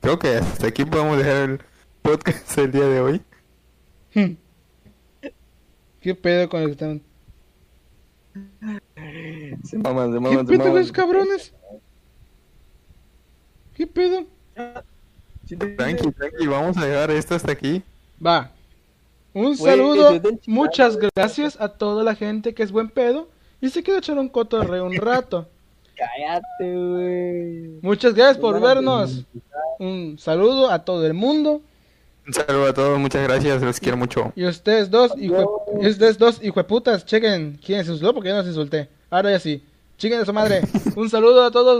creo que hasta aquí podemos dejar el podcast el día de hoy. Hmm. ¿Qué pedo con el que están? Se maman, se ¿Qué maman, se pedo con maman. esos cabrones? ¿Qué pedo? Tranqui, tranqui, vamos a dejar esto hasta aquí. Va. Un saludo, muchas gracias a toda la gente que es buen pedo y se queda a echar un cotorreo un rato. Cállate, güey. Muchas gracias por vernos. Un saludo a todo el mundo. Un saludo a todos, muchas gracias, los quiero mucho. Y ustedes dos, hijo, y ustedes dos, hijueputas, chequen quién se insultó porque yo no se insulté. Ahora ya sí. Chiquen de su madre. Un saludo a todos.